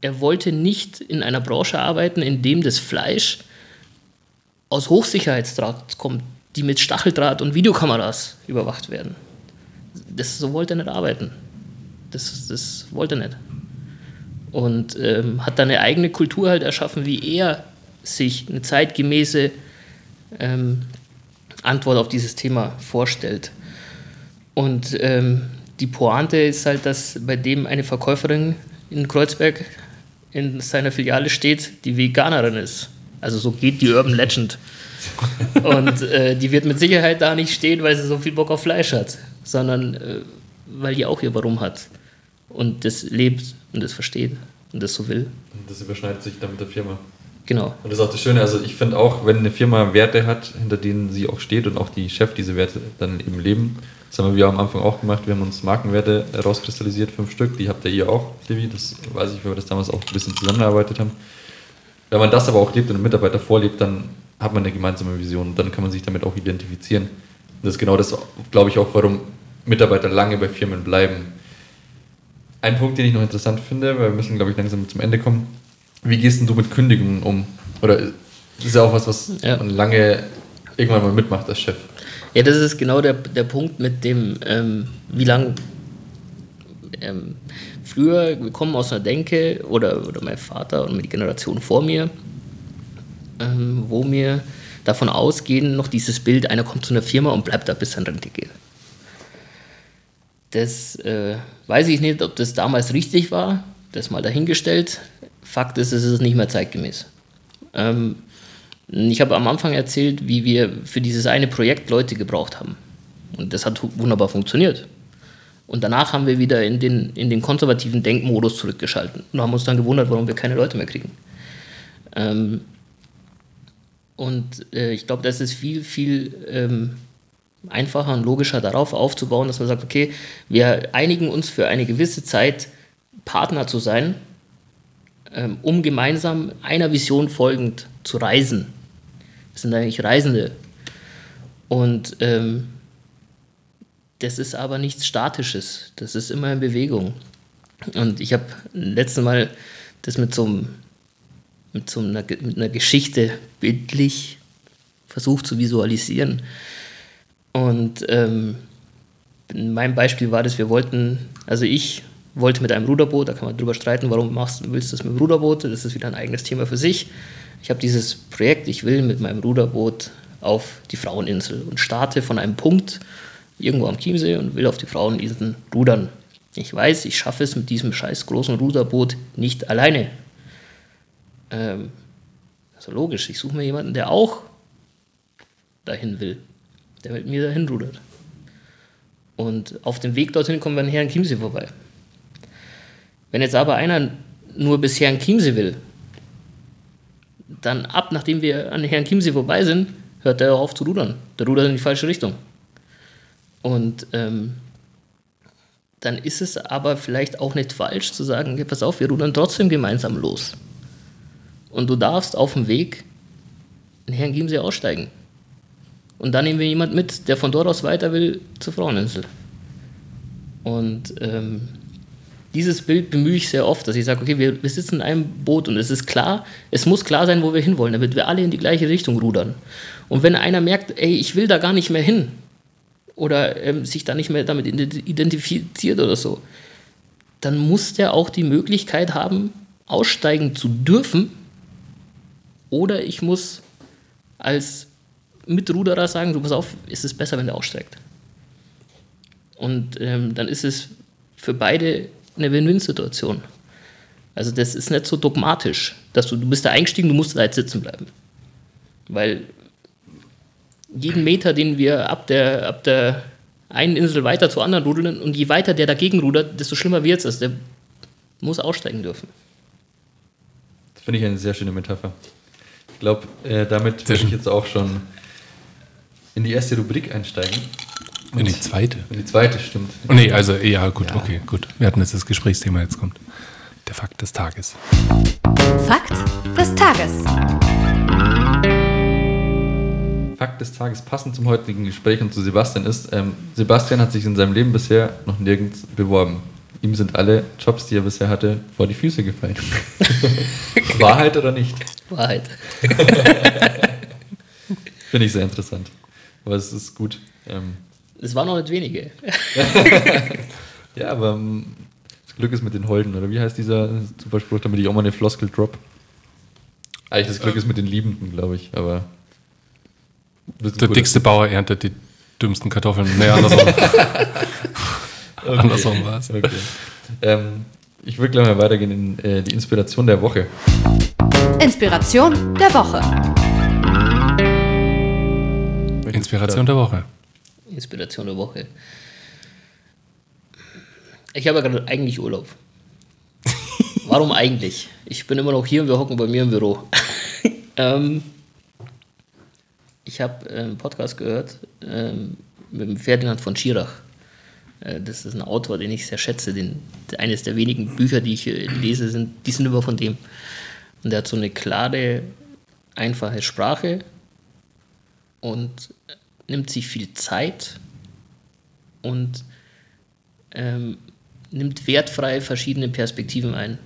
er wollte nicht in einer Branche arbeiten, in dem das Fleisch aus Hochsicherheitsdraht kommt, die mit Stacheldraht und Videokameras überwacht werden. Das, so wollte er nicht arbeiten. Das, das wollte er nicht. Und ähm, hat dann eine eigene Kultur halt erschaffen, wie er sich eine zeitgemäße ähm, Antwort auf dieses Thema vorstellt. Und ähm, die Pointe ist halt, dass bei dem eine Verkäuferin in Kreuzberg in seiner Filiale steht, die Veganerin ist. Also so geht die Urban Legend. Und äh, die wird mit Sicherheit da nicht stehen, weil sie so viel Bock auf Fleisch hat, sondern äh, weil die auch ihr Warum hat. Und das lebt und das versteht und das so will. Und das überschneidet sich dann mit der Firma. Genau. Und das ist auch das Schöne, also ich finde auch, wenn eine Firma Werte hat, hinter denen sie auch steht und auch die Chef diese Werte dann eben leben, das haben wir am Anfang auch gemacht, wir haben uns Markenwerte rauskristallisiert, fünf Stück, die habt ihr hier auch, Levi, das weiß ich, weil wir das damals auch ein bisschen zusammengearbeitet haben. Wenn man das aber auch lebt und den Mitarbeiter vorlebt, dann hat man eine gemeinsame Vision. Dann kann man sich damit auch identifizieren. Und das ist genau das, glaube ich, auch, warum Mitarbeiter lange bei Firmen bleiben. Ein Punkt, den ich noch interessant finde, weil wir müssen, glaube ich, langsam zum Ende kommen. Wie gehst du mit Kündigungen um? Oder ist ja auch was, was ja. man lange irgendwann mal mitmacht als Chef? Ja, das ist genau der, der Punkt mit dem, ähm, wie lange. Ähm, früher, wir kommen aus einer Denke, oder, oder mein Vater und die Generation vor mir, ähm, wo wir davon ausgehen, noch dieses Bild, einer kommt zu einer Firma und bleibt da bis an Rente geht. Das äh, weiß ich nicht, ob das damals richtig war. das mal dahingestellt. Fakt ist, es ist nicht mehr zeitgemäß. Ähm, ich habe am Anfang erzählt, wie wir für dieses eine Projekt Leute gebraucht haben. Und das hat wunderbar funktioniert. Und danach haben wir wieder in den, in den konservativen Denkmodus zurückgeschalten und haben uns dann gewundert, warum wir keine Leute mehr kriegen. Ähm, und äh, ich glaube, das ist viel, viel ähm, einfacher und logischer darauf aufzubauen, dass man sagt, okay, wir einigen uns für eine gewisse Zeit Partner zu sein, ähm, um gemeinsam einer Vision folgend zu reisen. Das sind eigentlich Reisende. Und ähm, das ist aber nichts Statisches. Das ist immer in Bewegung. Und ich habe letztes Mal das mit so, einem, mit so einer, mit einer Geschichte bildlich versucht zu visualisieren. Und ähm, mein Beispiel war das, wir wollten, also ich wollte mit einem Ruderboot, da kann man drüber streiten, warum machst, willst du das mit dem Ruderboot, das ist wieder ein eigenes Thema für sich. Ich habe dieses Projekt, ich will mit meinem Ruderboot auf die Fraueninsel und starte von einem Punkt irgendwo am Chiemsee und will auf die Fraueninsel rudern. Ich weiß, ich schaffe es mit diesem scheiß großen Ruderboot nicht alleine. Ähm, also logisch, ich suche mir jemanden, der auch dahin will der mit mir dahin rudert. Und auf dem Weg dorthin kommen wir an Herrn Chiemsee vorbei. Wenn jetzt aber einer nur bis Herrn Chiemsee will, dann ab, nachdem wir an Herrn Chiemsee vorbei sind, hört er auf zu rudern. Der rudert in die falsche Richtung. Und ähm, dann ist es aber vielleicht auch nicht falsch zu sagen, okay, pass auf, wir rudern trotzdem gemeinsam los. Und du darfst auf dem Weg in Herrn Chiemsee aussteigen. Und dann nehmen wir jemanden mit, der von dort aus weiter will zur Fraueninsel. Und ähm, dieses Bild bemühe ich sehr oft, dass ich sage, okay, wir, wir sitzen in einem Boot und es ist klar, es muss klar sein, wo wir hinwollen, damit wir alle in die gleiche Richtung rudern. Und wenn einer merkt, ey, ich will da gar nicht mehr hin oder ähm, sich da nicht mehr damit identifiziert oder so, dann muss der auch die Möglichkeit haben, aussteigen zu dürfen oder ich muss als Mitruderer sagen, du pass auf, ist es besser, wenn der aussteigt. Und ähm, dann ist es für beide eine Win-Win-Situation. Also das ist nicht so dogmatisch, dass du, du bist da eingestiegen, du musst da jetzt sitzen bleiben. Weil jeden Meter, den wir ab der, ab der einen Insel weiter zur anderen rudeln und je weiter der dagegen rudert, desto schlimmer wird es. Also der muss aussteigen dürfen. Das finde ich eine sehr schöne Metapher. Ich glaube, äh, damit würde ich jetzt auch schon in die erste Rubrik einsteigen. Und in die zweite? In die zweite, stimmt. Oh, nee, also ja, gut, ja. okay, gut. Wir hatten jetzt das Gesprächsthema, jetzt kommt der Fakt des Tages. Fakt des Tages. Fakt des Tages passend zum heutigen Gespräch und zu Sebastian ist, ähm, Sebastian hat sich in seinem Leben bisher noch nirgends beworben. Ihm sind alle Jobs, die er bisher hatte, vor die Füße gefallen. Wahrheit oder nicht? Wahrheit. Finde ich sehr interessant. Aber es ist gut. Ähm es waren noch nicht wenige. ja, aber ähm, das Glück ist mit den Holden, oder wie heißt dieser Superspruch, damit ich auch mal eine Floskel drop? Eigentlich das Glück ähm. ist mit den Liebenden, glaube ich, aber. Der dickste Bauer erntet die dümmsten Kartoffeln. Nee, andersrum. okay. andersrum war es. Okay. Ähm, ich würde gleich mal weitergehen in äh, die Inspiration der Woche. Inspiration der Woche. Inspiration der Woche. Inspiration der Woche. Ich habe ja gerade eigentlich Urlaub. Warum eigentlich? Ich bin immer noch hier und wir hocken bei mir im Büro. ähm, ich habe einen Podcast gehört ähm, mit dem Ferdinand von Schirach. Äh, das ist ein Autor, den ich sehr schätze. Den, eines der wenigen Bücher, die ich äh, lese, sind, die sind immer von dem. Und der hat so eine klare, einfache Sprache und nimmt sich viel Zeit und ähm, nimmt wertfrei verschiedene Perspektiven ein.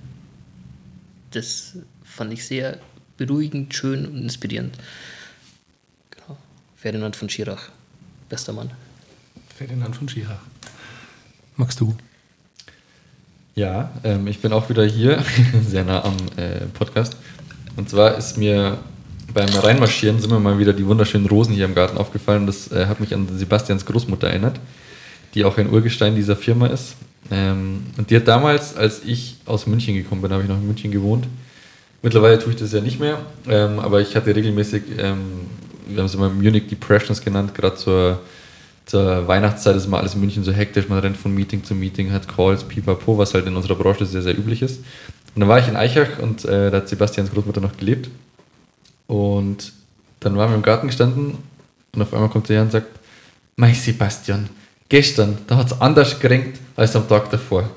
Das fand ich sehr beruhigend, schön und inspirierend. Genau. Ferdinand von Schirach, bester Mann. Ferdinand von Schirach. Magst du? Ja, ähm, ich bin auch wieder hier, sehr nah am äh, Podcast. Und zwar ist mir beim Reinmarschieren sind mir mal wieder die wunderschönen Rosen hier im Garten aufgefallen. Das äh, hat mich an Sebastians Großmutter erinnert. die auch ein Urgestein dieser Firma ist. Ähm, und die hat damals, als ich aus München gekommen bin, habe ich noch in München gewohnt. Mittlerweile tue ich das ja nicht mehr, ähm, aber ich hatte regelmäßig, ähm, wir haben es immer Munich Depressions genannt, gerade zur, zur Weihnachtszeit ist immer alles in München so hektisch, man rennt von Meeting zu Meeting, hat Calls, pipapo, was halt in unserer Branche sehr, sehr üblich ist. Und dann war ich in Eichach und äh, da hat Sebastians Großmutter noch gelebt. Und dann waren wir im Garten gestanden und auf einmal kommt sie her und sagt, Mein Sebastian, gestern, da hat es anders gerenkt als am Tag davor.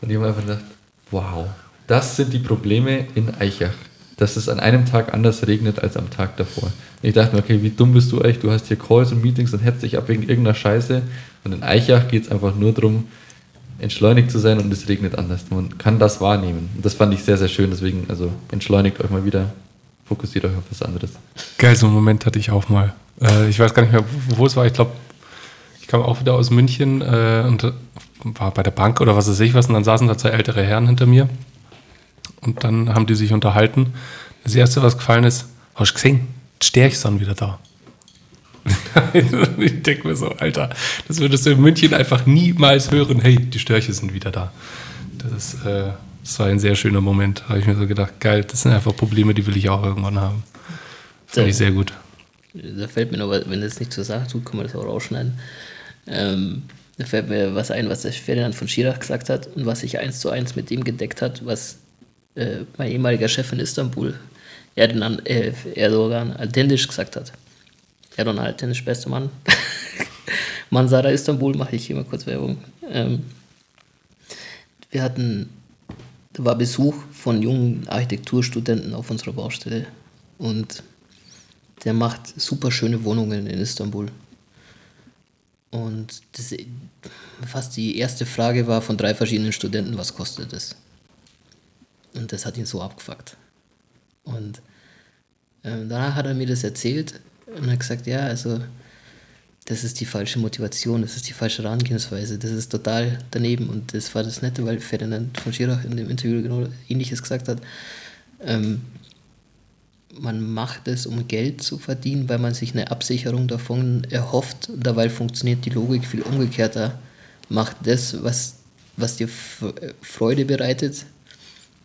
Und ich habe einfach gedacht, wow, das sind die Probleme in Eichach. Dass es an einem Tag anders regnet als am Tag davor. Und ich dachte mir, okay, wie dumm bist du eigentlich? Du hast hier Calls und Meetings und hetzt dich ab wegen irgendeiner Scheiße. Und in Eichach geht es einfach nur darum, entschleunigt zu sein und es regnet anders. Man kann das wahrnehmen. Und das fand ich sehr, sehr schön. Deswegen, also entschleunigt euch mal wieder, fokussiert euch auf was anderes. Geil, so einen Moment hatte ich auch mal. Äh, ich weiß gar nicht mehr, wo es war. Ich glaube, ich kam auch wieder aus München äh, und war bei der Bank oder was weiß ich was. Und dann saßen da zwei ältere Herren hinter mir. Und dann haben die sich unterhalten. Das erste, was gefallen ist, hast du gesehen? Sind wieder da. ich denke mir so, Alter, das würdest du in München einfach niemals hören. Hey, die Störche sind wieder da. Das, ist, äh, das war ein sehr schöner Moment. Da habe ich mir so gedacht, geil, das sind einfach Probleme, die will ich auch irgendwann haben. Fand ich sehr gut. Da fällt mir noch, was- wenn das nicht zur Sache tut, kann man das auch rausschneiden. Ähm, da fällt mir was ein, was der Ferdinand von Schirach gesagt hat und was sich eins zu eins mit dem gedeckt hat, was äh, mein ehemaliger Chef in Istanbul, Erdogan, äh, Erdogan authentisch gesagt hat. Erdogan authentisch, bester Mann. Mansara Istanbul, mache ich hier mal kurz Werbung. Ähm, wir hatten, war Besuch von jungen Architekturstudenten auf unserer Baustelle und der macht super schöne Wohnungen in Istanbul. Und das, fast die erste Frage war von drei verschiedenen Studenten, was kostet das? Und das hat ihn so abgefuckt. Und ähm, danach hat er mir das erzählt und hat gesagt, ja, also das ist die falsche Motivation, das ist die falsche Herangehensweise, das ist total daneben. Und das war das Nette, weil Ferdinand von Schirach in dem Interview genau ähnliches gesagt hat. Ähm, man macht es, um Geld zu verdienen, weil man sich eine Absicherung davon erhofft. Dabei funktioniert die Logik viel umgekehrter. Macht das, was, was dir Freude bereitet,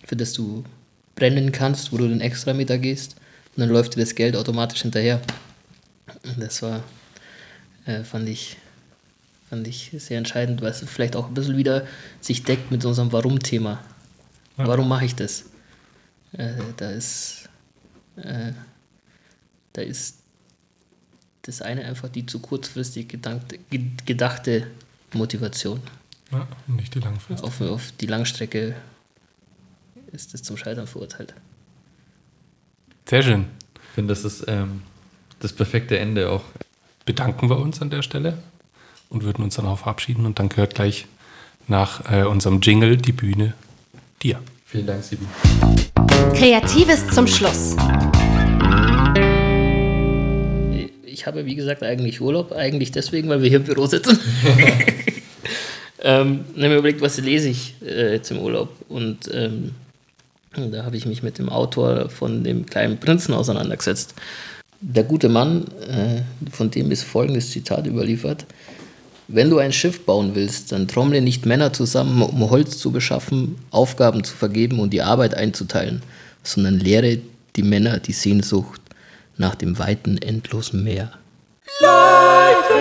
für das du brennen kannst, wo du den Extrameter gehst. Und dann läuft dir das Geld automatisch hinterher. Und das war, äh, fand, ich, fand ich sehr entscheidend, weil es vielleicht auch ein bisschen wieder sich deckt mit unserem Warum-Thema. Warum mache ich das? Äh, da ist äh, da ist das eine einfach die zu kurzfristig gedankte, ge- gedachte Motivation. Ja, nicht die langfristige. Auf, auf die Langstrecke ist es zum Scheitern verurteilt. Sehr schön. Ich finde, das ist ähm, das perfekte Ende auch. Bedanken wir uns an der Stelle und würden uns dann auch verabschieden. Und dann gehört gleich nach äh, unserem Jingle die Bühne dir. Vielen Dank, Sibi. Kreatives zum Schluss. Ich habe, wie gesagt, eigentlich Urlaub, eigentlich deswegen, weil wir hier im Büro sitzen. ähm, dann habe ich mir überlegt, was lese ich äh, jetzt im Urlaub. Und ähm, da habe ich mich mit dem Autor von dem kleinen Prinzen auseinandergesetzt. Der gute Mann, äh, von dem ist folgendes Zitat überliefert. Wenn du ein Schiff bauen willst, dann trommle nicht Männer zusammen, um Holz zu beschaffen, Aufgaben zu vergeben und die Arbeit einzuteilen, sondern lehre die Männer die Sehnsucht nach dem weiten, endlosen Meer. Life